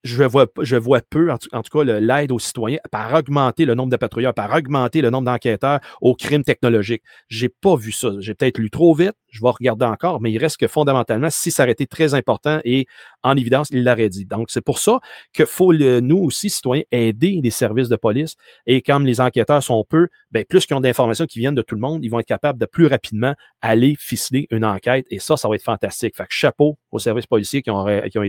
je vois, peu, en tout, cas, l'aide aux citoyens par augmenter le nombre de patrouilleurs, par augmenter le nombre d'enquêteurs aux crimes technologiques. J'ai pas vu ça. J'ai peut-être lu trop vite, je vais regarder encore, mais il reste que fondamentalement, si ça aurait été très important et en évidence, il l'aurait dit. Donc, c'est pour ça qu'il faut, nous aussi, citoyens, aider les services de police. Et comme les enquêteurs sont peu, bien, plus qu'ils ont d'informations qui viennent de tout le monde, ils vont être capables de plus rapidement aller ficeler une enquête. Et ça, ça va être fantastique. Fait que chapeau aux services policiers qui ont, qui ont.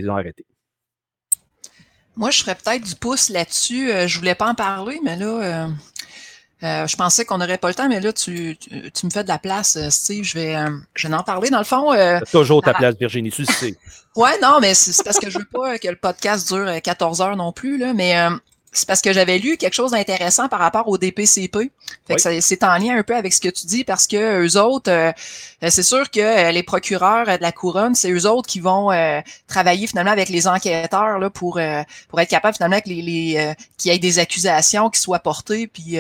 Moi, je ferais peut-être du pouce là-dessus. Euh, je voulais pas en parler, mais là, euh, euh, je pensais qu'on n'aurait pas le temps, mais là, tu, tu, me fais de la place, Steve. Je vais, je vais en parler. Dans le fond. toujours ta place, Virginie, tu sais. ouais, non, mais c'est parce que je veux pas que le podcast dure 14 heures non plus, là. Mais c'est parce que j'avais lu quelque chose d'intéressant par rapport au DPCP. Fait que c'est en lien un peu avec ce que tu dis parce que eux autres, euh, c'est sûr que euh, les procureurs de la couronne, c'est eux autres qui vont euh, travailler finalement avec les enquêteurs là, pour pour être capable finalement que les, les qu'il y ait des accusations qui soient portées, puis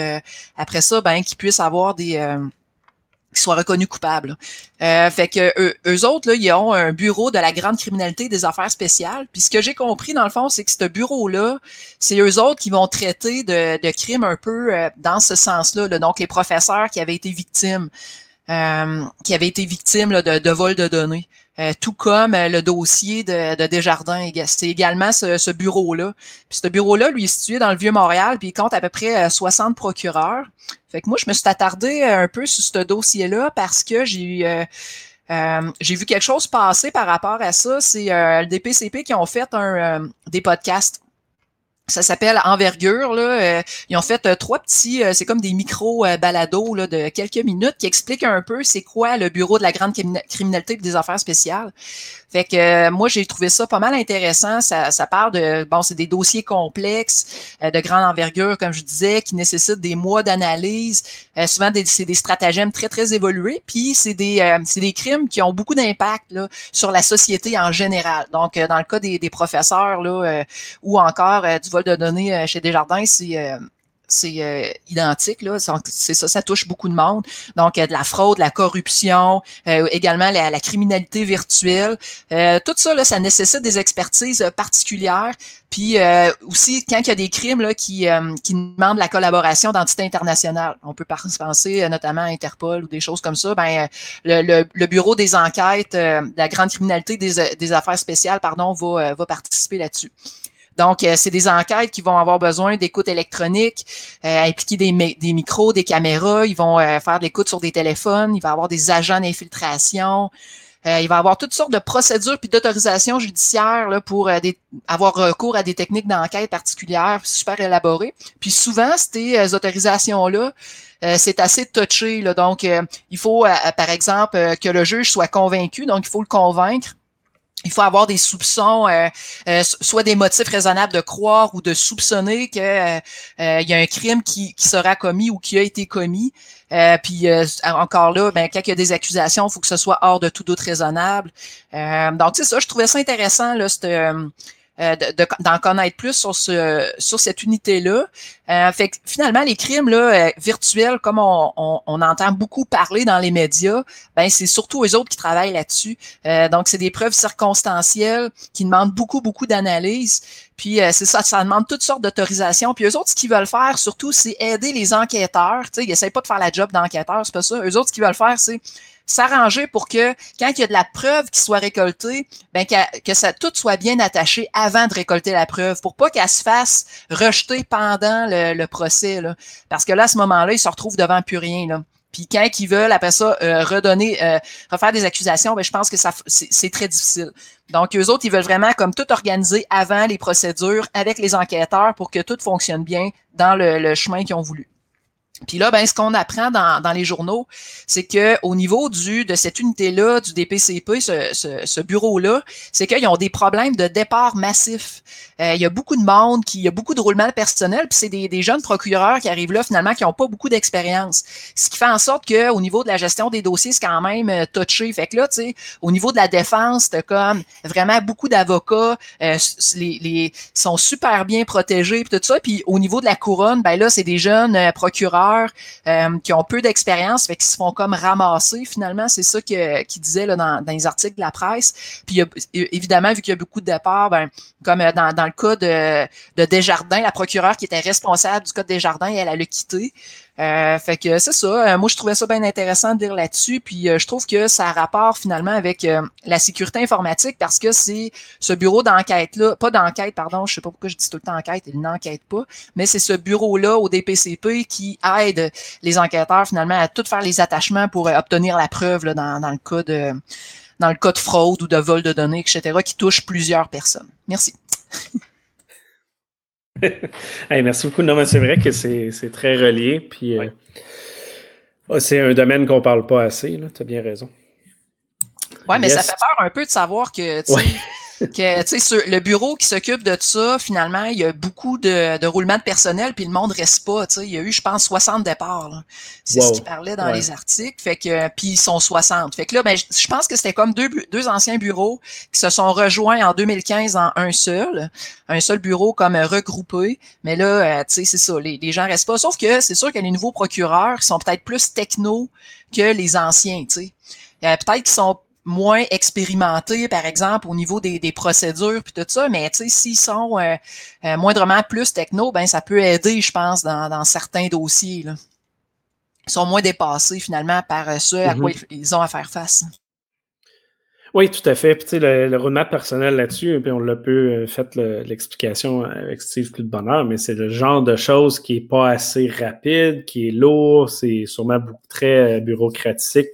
après ça, ben qu'ils puissent avoir des qui soient reconnus coupables. Euh, fait que eux, autres, là, ils ont un bureau de la grande criminalité des affaires spéciales. Puis ce que j'ai compris, dans le fond, c'est que ce bureau-là, c'est eux autres qui vont traiter de, de crimes un peu euh, dans ce sens-là. Donc, les professeurs qui avaient été victimes, euh, qui avaient été victimes de, de vol de données. Euh, tout comme euh, le dossier de, de Desjardins. C'est également ce, bureau-là. Puis ce bureau-là, lui, est situé dans le Vieux-Montréal, puis il compte à peu près 60 euh, procureurs. Fait que moi, je me suis attardé un peu sur ce dossier-là parce que j'ai j'ai vu quelque chose passer par rapport à ça. C'est le DPCP qui ont fait un, des podcasts ça s'appelle Envergure. Là. Euh, ils ont fait euh, trois petits, euh, c'est comme des micros balados là, de quelques minutes qui expliquent un peu c'est quoi le bureau de la grande criminalité et des affaires spéciales. Fait que euh, moi, j'ai trouvé ça pas mal intéressant. Ça, ça parle de, bon, c'est des dossiers complexes, euh, de grande envergure, comme je disais, qui nécessitent des mois d'analyse. Euh, souvent, c'est des stratagèmes très, très évolués. Puis, c'est des, c'est des crimes qui ont beaucoup d'impact sur la société en général. Donc, dans le cas des, des professeurs là, ou encore du vol de données chez Desjardins, c'est c'est euh, identique, là. C'est ça, ça touche beaucoup de monde. Donc, de la fraude, la corruption, euh, également la, la, criminalité virtuelle. Euh, tout ça, là, ça nécessite des expertises particulières. Puis aussi, quand il y a des crimes là, qui, qui demandent la collaboration d'entités internationales, on peut penser notamment à Interpol ou des choses comme ça, ben, le, le, bureau des enquêtes de la grande criminalité des, des affaires spéciales, pardon, va, va participer là-dessus. Donc, euh, c'est des enquêtes qui vont avoir besoin d'écoute électronique, euh, impliquer des, des, micros, des caméras, ils vont euh, faire de l'écoute sur des téléphones, il va y avoir des agents d'infiltration. il va y avoir toutes sortes de procédures puis d'autorisations judiciaires pour avoir recours à des techniques d'enquête particulières, super élaborées. Puis souvent, ces autorisations-là, c'est assez touché. Là, donc, il faut, par exemple, que le juge soit convaincu, donc il faut le convaincre il faut avoir des soupçons, euh, euh, soit des motifs raisonnables de croire ou de soupçonner qu'il euh, y a un crime qui, sera commis ou qui a été commis. puis encore là, ben, quand il y a des accusations, il faut que ce soit hors de tout doute raisonnable. donc, c'est ça, je trouvais ça intéressant, là, cette, euh, d'en connaître plus sur ce sur cette unité-là. Euh, fait que finalement, les crimes là, euh, virtuels, comme on, on, entend beaucoup parler dans les médias, ben c'est surtout eux autres qui travaillent là-dessus. Euh, donc, c'est des preuves circonstancielles qui demandent beaucoup, beaucoup d'analyse. Puis c'est ça, ça demande toutes sortes d'autorisations. Puis eux autres, ce qu'ils veulent faire, surtout, c'est aider les enquêteurs. Sais, ils n'essayent pas de faire la job d'enquêteur, c'est pas ça. Eux autres, ce qu'ils veulent faire, c'est s'arranger pour que quand il y a de la preuve qui soit récoltée, ben que, ça tout soit bien attaché avant de récolter la preuve, pour pas qu'elle se fasse rejeter pendant le, procès. Là. Parce que là, à ce moment-là, ils se retrouvent devant plus rien. Là. Puis quand ils veulent, après ça, euh, redonner, euh, refaire des accusations, ben, je pense que ça c'est très difficile. Donc, eux autres, ils veulent vraiment comme tout organiser avant les procédures avec les enquêteurs pour que tout fonctionne bien dans le chemin qu'ils ont voulu. Puis là, ben, ce qu'on apprend dans, les journaux, c'est que au niveau de cette unité-là, du DPCP, ce, ce, bureau-là, c'est qu'ils ont des problèmes de départ massif. Euh, il y a beaucoup de monde, qui, il y a beaucoup de roulement personnel, puis c'est des, des, jeunes procureurs qui arrivent là finalement qui n'ont pas beaucoup d'expérience. Ce qui fait en sorte que au niveau de la gestion des dossiers, c'est quand même euh, touché. Fait que là, tu sais, au niveau de la défense, t'as comme vraiment beaucoup d'avocats, euh, les, les sont super bien protégés, puis tout ça. Puis au niveau de la couronne, ben là, c'est des jeunes procureurs procureurs qui ont peu d'expérience, fait qu'ils se font comme ramasser finalement. C'est ça que, qu'il disait là, dans, dans, les articles de la presse. Puis évidemment, vu qu'il y a beaucoup de départs, ben, comme dans, dans le cas de, de Desjardins, la procureure qui était responsable du cas de Desjardins, elle, elle a quitté. Euh, fait que c'est ça. Euh, moi, je trouvais ça bien intéressant de dire là-dessus. Puis euh, je trouve que ça a rapport finalement avec la sécurité informatique parce que c'est ce bureau d'enquête-là, pas d'enquête, pardon, je sais pas pourquoi je dis tout le temps enquête, il n'enquête pas, mais c'est ce bureau-là au DPCP qui aide les enquêteurs finalement à tout faire les attachements pour obtenir la preuve là, dans, dans le cas de dans le cas de fraude ou de vol de données, etc., qui touche plusieurs personnes. Merci. [LAUGHS] merci beaucoup. Non, mais c'est vrai que c'est très relié. Puis, euh, ah, c'est un domaine qu'on ne parle pas assez. Tu as bien raison. Oui, mais ça fait peur un peu de savoir que [LAUGHS] que, le bureau qui s'occupe de ça, finalement, il y a beaucoup de, de roulement de personnel, puis le monde reste pas. Il y a eu, je pense, 60 départs. C'est ce qu'il parlait dans les articles. Fait que, puis ils sont 60. Fait que là, ben, je pense que c'était comme deux, deux anciens bureaux qui se sont rejoints en 2015 en un seul. Un seul bureau comme regroupé. Mais là, euh, tu sais, c'est ça, les, les gens restent pas. Sauf que c'est sûr que les nouveaux procureurs sont peut-être plus techno que les anciens, tu sais. Euh, peut-être qu'ils sont moins expérimentés, par exemple, au niveau des, des procédures puis tout ça, mais tu sais, s'ils sont euh, euh, moindrement plus techno, ben ça peut aider, je pense, dans, dans certains dossiers. Là. Ils sont moins dépassés finalement par euh, ce à quoi mm-hmm. ils ont à faire face. Oui, tout à fait. Puis, tu sais, le, le roadmap personnel là-dessus, puis on l'a peu fait l'explication avec Steve plus de bonheur, mais c'est le genre de choses qui est pas assez rapide, qui est lourd, c'est sûrement beaucoup très bureaucratique.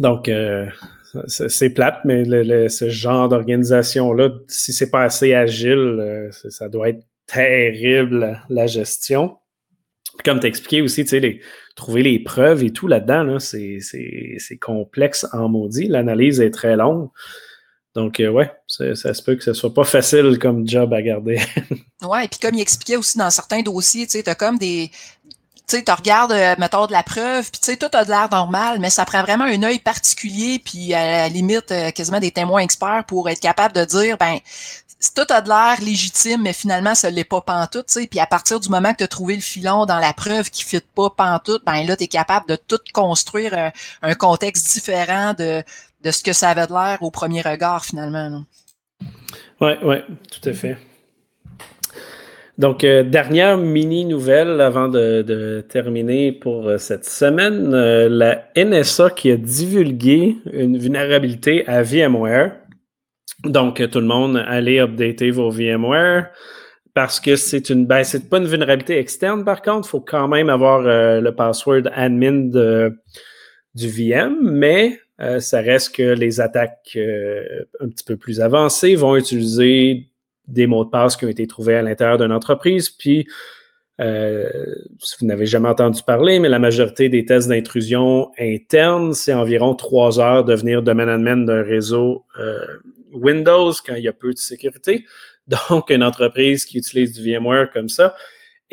Donc, euh, c'est plate, mais ce genre d'organisation-là, si c'est pas assez agile, euh, ça doit être terrible, la gestion. comme tu expliqué aussi, tu sais, trouver les preuves et tout là-dedans, c'est complexe en maudit. L'analyse est très longue. Donc, euh, ouais, ça se peut que ce soit pas facile comme job à garder. [LAUGHS] ouais, et puis comme il expliquait aussi dans certains dossiers, tu sais, as comme des, tu sais, regardes, euh, mettons, de la preuve, puis tu tout a de l'air normal, mais ça prend vraiment un œil particulier, puis à la limite, euh, quasiment des témoins experts pour être capable de dire, ben, tout a de l'air légitime, mais finalement, ça l'est pas pantoute, tu sais. Puis à partir du moment que tu as trouvé le filon dans la preuve qui fit pas pantoute, ben là, tu es capable de tout construire euh, un, contexte différent de, de ce que ça avait de l'air au premier regard, finalement. Oui, oui, tout à fait. Donc, euh, dernière mini nouvelle avant de, terminer pour euh, cette semaine. Euh, la NSA qui a divulgué une vulnérabilité à VMware. Donc, tout le monde, allez updater vos VMware parce que c'est une, ben, c'est pas une vulnérabilité externe par contre. Il faut quand même avoir le password admin du VM, mais ça reste que les attaques un petit peu plus avancées vont utiliser des mots de passe qui ont été trouvés à l'intérieur d'une entreprise. Puis, euh, si vous n'avez jamais entendu parler, mais la majorité des tests d'intrusion interne, c'est environ trois heures de venir domaine admin d'un réseau euh, Windows quand il y a peu de sécurité. [LAUGHS] Donc, une entreprise qui utilise du VMware comme ça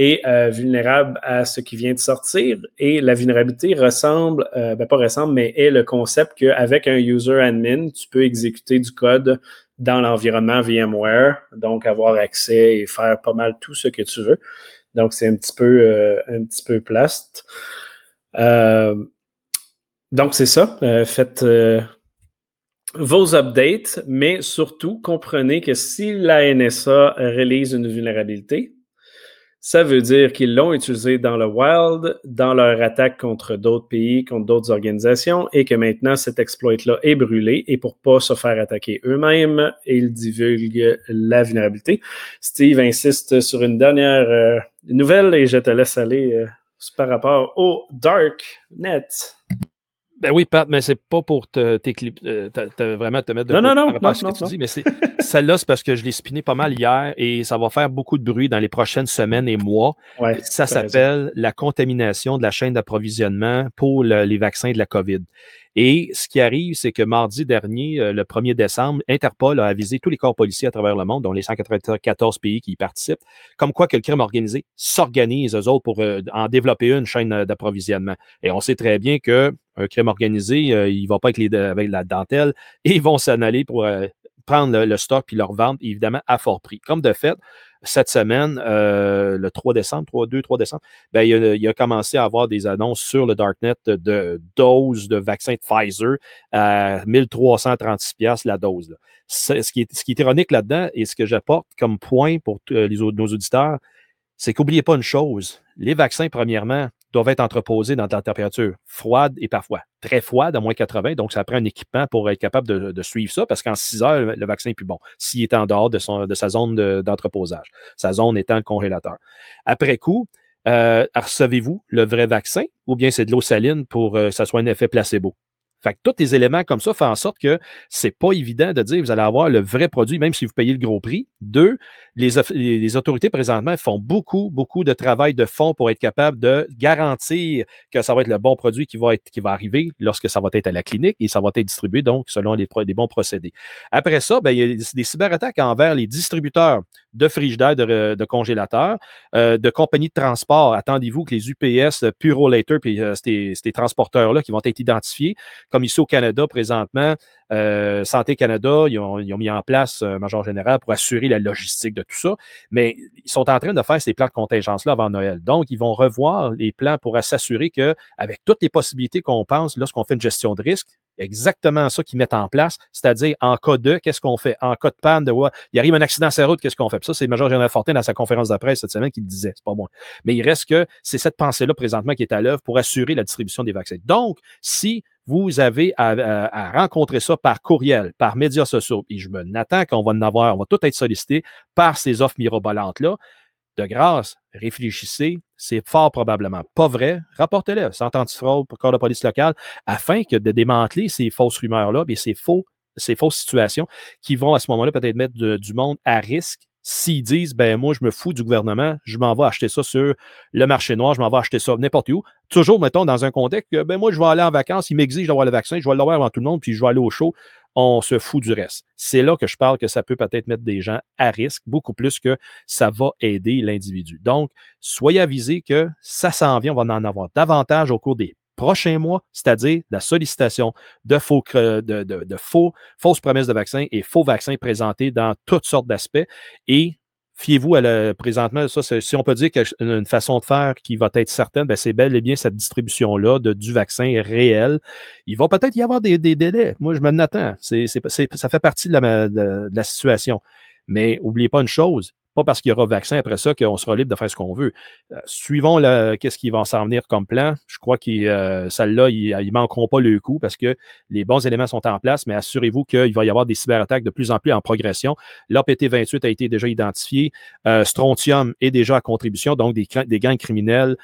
est euh, vulnérable à ce qui vient de sortir. Et la vulnérabilité ressemble, ben pas ressemble, mais est le concept qu'avec un user admin, tu peux exécuter du code dans l'environnement VMware, donc avoir accès et faire pas mal tout ce que tu veux. Donc, c'est un petit peu euh, peu plast. Euh, donc, c'est ça. Euh, faites vos updates, mais surtout, comprenez que si la NSA réalise une vulnérabilité, ça veut dire qu'ils l'ont utilisé dans le wild, dans leur attaque contre d'autres pays, contre d'autres organisations, et que maintenant cet exploit-là est brûlé. Et pour pas se faire attaquer eux-mêmes, ils divulguent la vulnérabilité. Steve insiste sur une dernière euh, nouvelle et je te laisse aller euh, par rapport au Darknet. Ben oui, Pat, mais c'est pas pour te, euh, vraiment te mettre de Non, non, non, non, ce que tu dis, mais [LAUGHS] celle-là, c'est parce que je l'ai spiné pas mal hier et ça va faire beaucoup de bruit dans les prochaines semaines et mois. ça s'appelle la contamination de la chaîne d'approvisionnement pour les vaccins de la COVID. Et ce qui arrive, c'est que mardi dernier, euh, le 1er décembre, Interpol a avisé tous les corps policiers à travers le monde, dont les 194 pays qui y participent, comme quoi que le crime organisé s'organise, eux autres, pour euh, en développer une chaîne euh, d'approvisionnement. Et on sait très bien que un crime organisé, il ne va pas avec, avec la dentelle [LAUGHS] et ils vont s'en aller pour prendre le, stock puis leur vendre, évidemment, à fort prix. Comme de fait, cette semaine, euh, le 3 décembre, 3, 2, 3 décembre, ben, il, a, commencé à avoir des annonces sur le Darknet de doses de vaccin de Pfizer à 1336$ la dose. Ce qui, est, ce qui est ironique là-dedans et ce que j'apporte comme point pour les, nos auditeurs, c'est qu'oubliez pas une chose. Les vaccins, premièrement, doivent être entreposés dans la température froide et parfois très froide, à moins 80. Donc, ça prend un équipement pour être capable de, suivre ça parce qu'en 6 heures, le vaccin est plus bon s'il est en dehors de, son, de sa zone d'entreposage, sa zone étant le congélateur. Après coup, euh, recevez-vous le vrai vaccin ou bien c'est de l'eau saline pour euh, que ça soit un effet placebo? Fait que tous les éléments comme ça font en sorte que c'est pas évident de dire vous allez avoir le vrai produit, même si vous payez le gros prix. Deux, les, autorités présentement font beaucoup, beaucoup de travail de fond pour être capable de garantir que ça va être le bon produit qui va, arriver lorsque ça va être à la clinique et ça va être distribué donc selon les, bons procédés. Après ça, ben, il y a des cyberattaques envers les distributeurs de frigidaires, de, de congélateurs, euh, de compagnies de transport. Attendez-vous que les UPS, Puro Later, puis euh, ces, transporteurs-là qui vont être identifiés, comme ici au Canada présentement, euh, Santé Canada, ils ont, mis en place major général pour assurer la logistique de tout ça, mais ils sont en train de faire ces plans de contingence-là avant Noël. Donc, ils vont revoir les plans pour s'assurer qu'avec toutes les possibilités qu'on pense lorsqu'on fait une gestion de risque, exactement ça qu'ils mettent en place, c'est-à-dire en cas de, qu'est-ce qu'on fait? En cas de panne, de il arrive un accident sur la route, qu'est-ce qu'on fait? ça, c'est le Major Général Fortin dans sa conférence de presse cette semaine qui le disait, c'est pas bon. Mais il reste que c'est cette pensée-là présentement qui est à l'œuvre pour assurer la distribution des vaccins. Donc, si vous avez à, rencontrer ça par courriel, par médias sociaux, et je me n'attends qu'on va en avoir, on va tout être sollicité par ces offres mirobolantes-là, de grâce, réfléchissez, c'est fort probablement pas vrai, rapportez-le, centre antifraude pour corps de police locale, afin que de démanteler ces fausses rumeurs-là, et ces faux, ces fausses situations qui vont à ce moment-là peut-être mettre du monde à risque s'ils disent, ben moi, je me fous du gouvernement, je m'en vais acheter ça sur le marché noir, je m'en vais acheter ça n'importe où, toujours, mettons, dans un contexte que, ben moi, je vais aller en vacances, ils m'exigent d'avoir le vaccin, je vais l'avoir avant tout le monde, puis je vais aller au show, on se fout du reste. C'est là que je parle que ça peut peut-être mettre des gens à risque, beaucoup plus que ça va aider l'individu. Donc, soyez avisés que ça s'en vient, on va en avoir davantage au cours des prochains mois, c'est-à-dire la sollicitation de, faux, fausses promesses de vaccins et faux vaccins présentés dans toutes sortes d'aspects. Et fiez-vous à la, présentement, ça, si on peut dire qu'une façon de faire qui va être certaine, ben, c'est bel et bien cette distribution-là du vaccin réel. Il va peut-être y avoir des, délais. Moi, je m'en attends. C'est, ça fait partie de la, de la situation. Mais n'oubliez pas une chose, pas parce qu'il y aura vaccin après ça qu'on sera libre de faire ce qu'on veut. Euh, suivons qu'est-ce qui va s'en venir comme plan. Je crois que euh, celle-là, ils ne manqueront pas le coup parce que les bons éléments sont en place, mais assurez-vous qu'il va y avoir des cyberattaques de plus en plus en progression. L'APT 28 a été déjà identifié. Euh, Strontium est déjà à contribution, donc des, des gangs criminels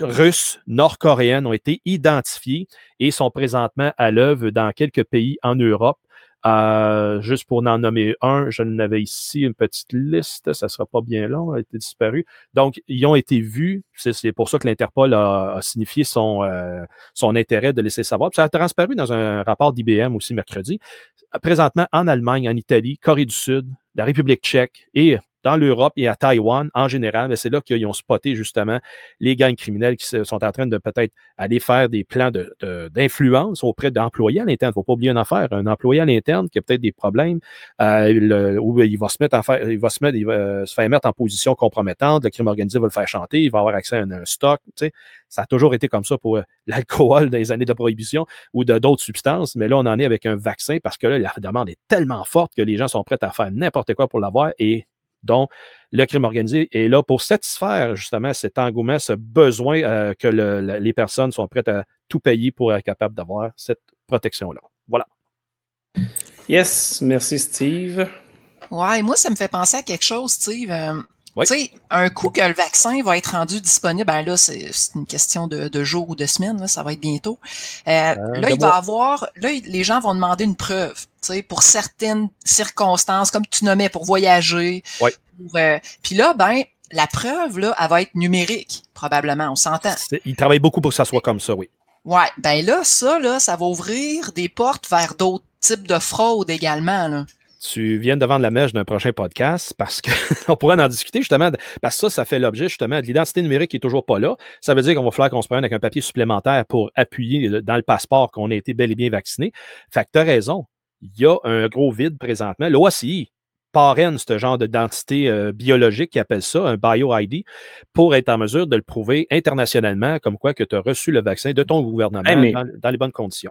russes, nord-coréennes ont été identifiés et sont présentement à l'œuvre dans quelques pays en Europe. Euh, juste pour en nommer un, je n'avais ici une petite liste, ça ne sera pas bien long, a été disparu. Donc, ils ont été vus, c'est pour ça que l'Interpol a, signifié son, euh, son intérêt de laisser savoir. ça a transparu dans un rapport d'IBM aussi mercredi. Présentement, en Allemagne, en Italie, Corée du Sud, la République tchèque et dans l'Europe et à Taïwan en général, c'est là qu'ils ont spoté justement les gangs criminels qui sont en train de peut-être aller faire des plans d'influence auprès d'employés à l'interne. Il ne faut pas oublier une affaire. Un employé à l'interne qui a peut-être des problèmes, euh, où il va se mettre en faire, il va se mettre, il va se faire mettre en position compromettante, le crime organisé va le faire chanter, il va avoir accès à un, stock. Ça a toujours été comme ça pour euh, [LAUGHS] l'alcool dans les années de prohibition ou de d'autres substances, mais là, on en est avec un vaccin parce que là, la demande est tellement forte que les gens sont prêts à faire n'importe quoi pour l'avoir et donc, le crime organisé est là pour satisfaire justement cet engouement, ce besoin euh, que les personnes sont prêtes à tout payer pour être capables d'avoir cette protection-là. Voilà. Yes, merci Steve. Ouais, moi, ça me fait penser à quelque chose, Steve. Euh, tu sais, un coup que le vaccin va être rendu disponible, ben là, c'est une question de, de jours ou de semaines, ça va être bientôt. Euh, euh, là, il va avoir, là, les gens vont demander une preuve, pour certaines circonstances, comme tu nommais, pour voyager. Oui. Euh, puis là, ben, la preuve, là, elle va être numérique, probablement, on s'entend. Il travaille beaucoup pour que ça soit comme ça, oui. Ouais, ben là, ça, là, ça va ouvrir des portes vers d'autres types de fraudes également, là tu viens de vendre la mèche d'un prochain podcast parce qu'on [LAUGHS] pourrait en discuter justement, parce que ça, ça fait l'objet justement de l'identité numérique qui n'est toujours pas là. Ça veut dire qu'on va falloir qu'on se prenne avec un papier supplémentaire pour appuyer dans le passeport qu'on a été bel et bien vacciné. Fait que tu as raison. Il y a un gros vide présentement. L'OACI parraine ce genre d'identité euh, biologique, qui appelle ça un bio-ID, pour être en mesure de le prouver internationalement, comme quoi que tu as reçu le vaccin de ton gouvernement dans, les bonnes conditions.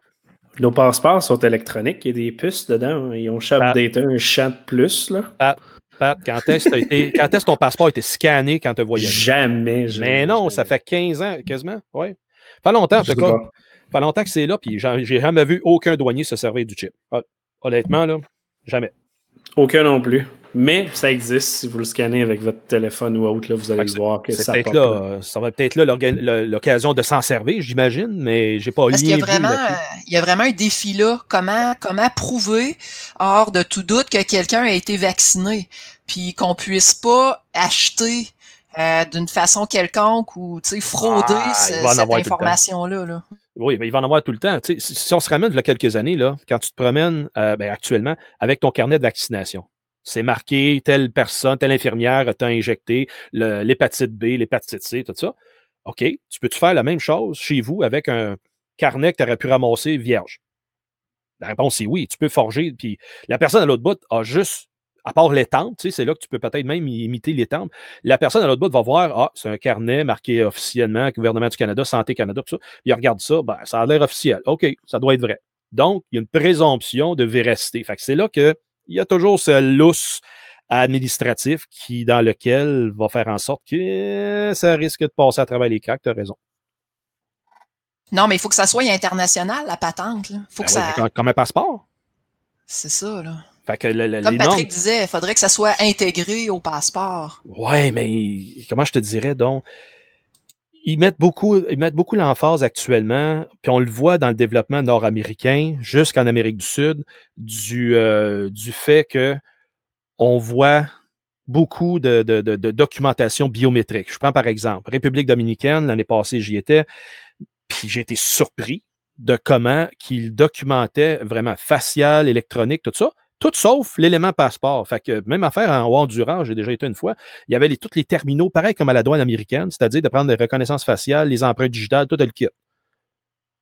Nos passeports sont électroniques, il y a des puces dedans. Hein. Ils ont updaté un chat plus. Là. Pat, quand est-ce que ton passeport a été scanné quand tu as voyagé? Jamais, jamais. Mais non, ça fait 15 ans, quasiment. Oui. Pas longtemps, en tout cas. Pas longtemps que c'est là, puis j'ai jamais vu aucun douanier se servir du chip. Honnêtement, là, jamais. Aucun non plus. Mais ça existe. Si vous le scannez avec votre téléphone ou autre, là, vous allez voir que ça peut là, Ça va peut-être là l'occasion de s'en servir, j'imagine, mais j'ai pas Parce qu'il y a vraiment, il y a vraiment un défi là. Comment, comment prouver, hors de tout doute, que quelqu'un a été vacciné, puis qu'on puisse pas acheter euh, d'une façon quelconque ou frauder ah, cette information-là. Oui, mais il va en avoir tout le temps. si on se ramène il y quelques années, là, quand tu te promènes euh, ben, actuellement avec ton carnet de vaccination, c'est marqué telle personne, telle infirmière t'a injecté l'hépatite B, l'hépatite C, tout ça. OK, tu peux-tu faire la même chose chez vous avec un carnet que tu aurais pu ramasser vierge? La réponse est oui. Tu peux forger. Puis la personne à l'autre bout a juste à part les tu c'est là que tu peux peut-être même imiter les temples. La personne à l'autre bout va voir, ah, c'est un carnet marqué officiellement, gouvernement du Canada, Santé Canada, tout ça. Il regarde ça, ben, ça a l'air officiel. OK, ça doit être vrai. Donc, il y a une présomption de véracité. Fait que c'est là qu'il y a toujours ce lousse administratif qui, dans lequel va faire en sorte que ça risque de passer à travers les craques, tu as raison. Non, mais il faut que ça soit international, la patente. Faut ben que ça... Comme un passeport. C'est ça, là. Comme Patrick disait, il faudrait que ça soit intégré au passeport. Ouais, mais comment je te dirais donc? Ils mettent beaucoup, ils mettent beaucoup l'emphase actuellement, puis on le voit dans le développement nord-américain, jusqu'en Amérique du Sud, du, euh, du fait que on voit beaucoup de, de, de, documentation biométrique. Je prends par exemple République dominicaine, l'année passée, j'y étais, puis j'ai été surpris de comment qu'ils documentaient vraiment facial, électronique, tout ça, tout sauf l'élément passeport. Fait que même affaire en Honduras, j'ai déjà été une fois, il y avait tous les terminaux, pareil comme à la douane américaine, c'est-à-dire de prendre les reconnaissances faciales, les empreintes digitales, tout le kit.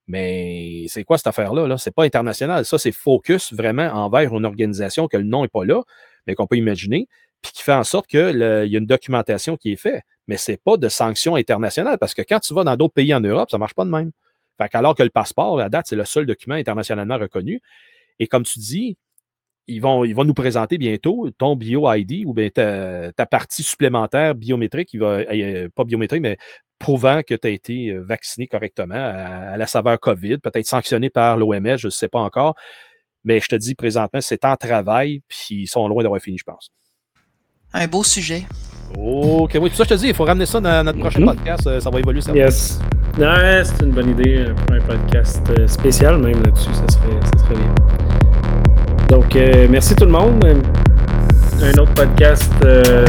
Mais c'est quoi cette affaire-là? -là, c'est pas international. Ça, c'est focus vraiment envers une organisation que le nom n'est pas là, mais qu'on peut imaginer, puis qui fait en sorte qu'il y a une documentation qui est faite. Mais c'est pas de sanctions internationales, parce que quand tu vas dans d'autres pays en Europe, ça marche pas de même. Fait alors que le passeport, à date, c'est le seul document internationalement reconnu. Et comme tu dis, ils vont, ils vont nous présenter bientôt ton bio-ID ou bien ta, partie supplémentaire biométrique, qui va, euh, pas biométrique, mais prouvant que tu as été euh, vacciné correctement à, la saveur COVID, peut-être sanctionné par l'OMS, je ne sais pas encore. Mais je te dis présentement, c'est en travail, puis ils sont loin d'avoir fini, je pense. Un beau sujet. OK, oui, tout ça, je te dis, il faut ramener ça dans notre prochain mm-hmm. podcast. Euh, ça va évoluer. Ça yes. c'est une bonne idée pour un podcast spécial, même là-dessus. Ça serait, ça serait bien. Donc, euh, merci tout le monde. Un autre podcast euh,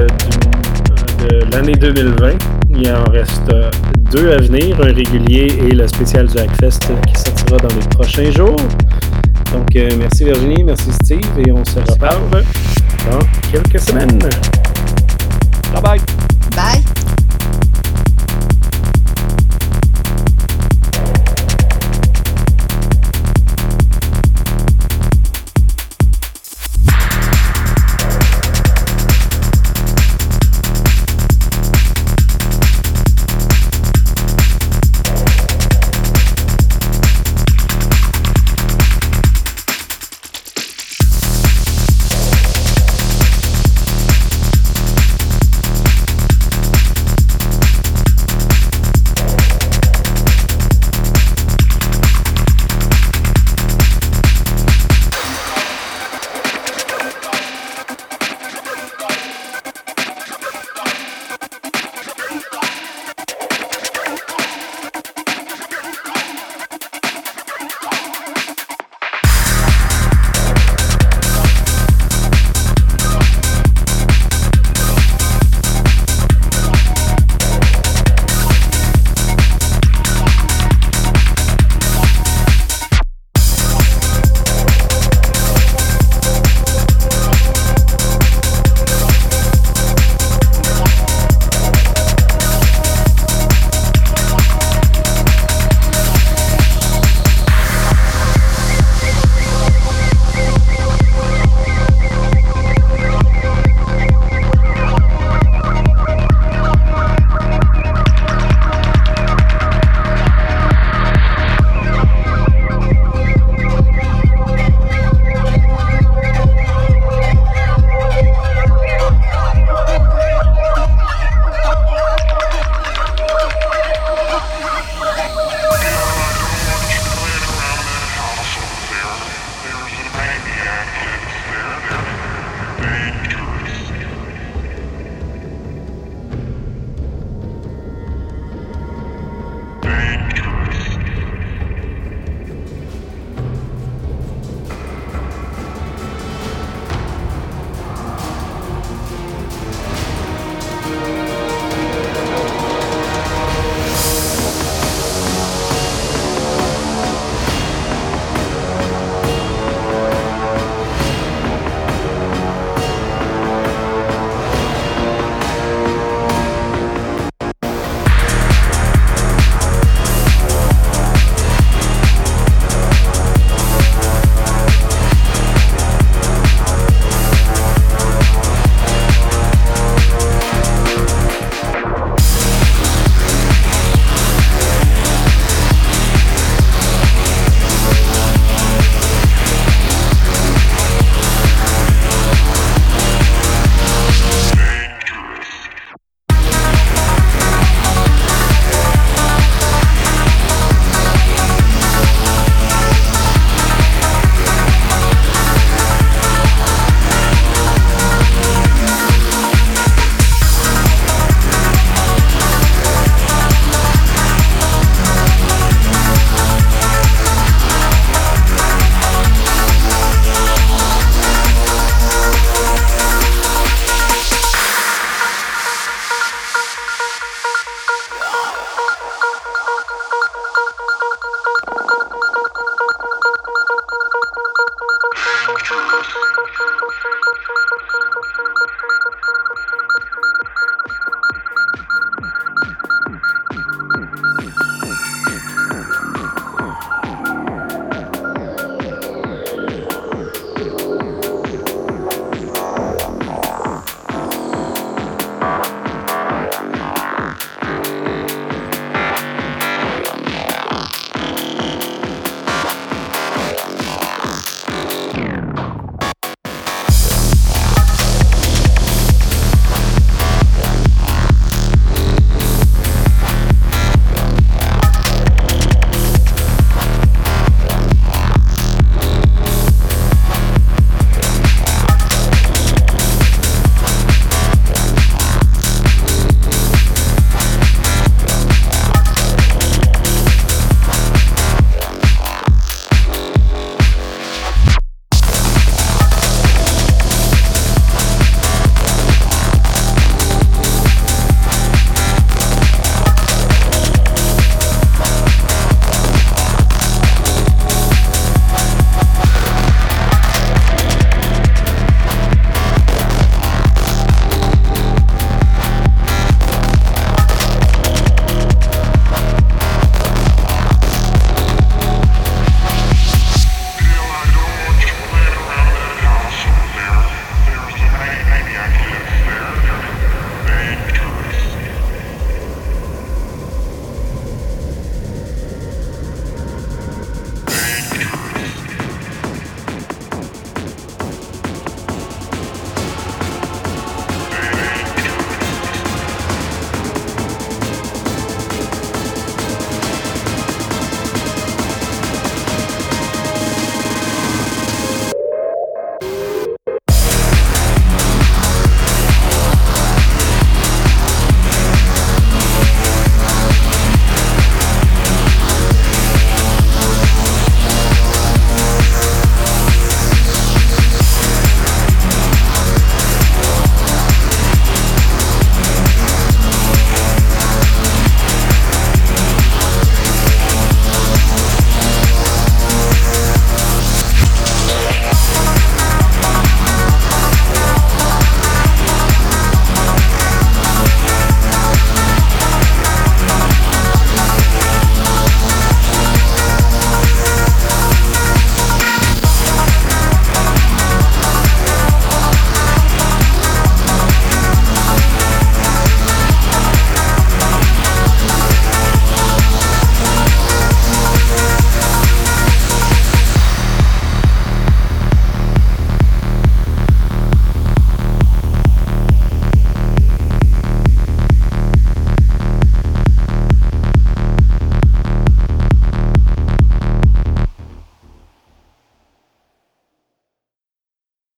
de l'année 2020. Il en reste deux à venir, un régulier et le spécial du Hackfest qui sortira dans les prochains jours. Donc, euh, merci Virginie, merci Steve et on se reparle dans quelques semaines. Bye bye. Bye.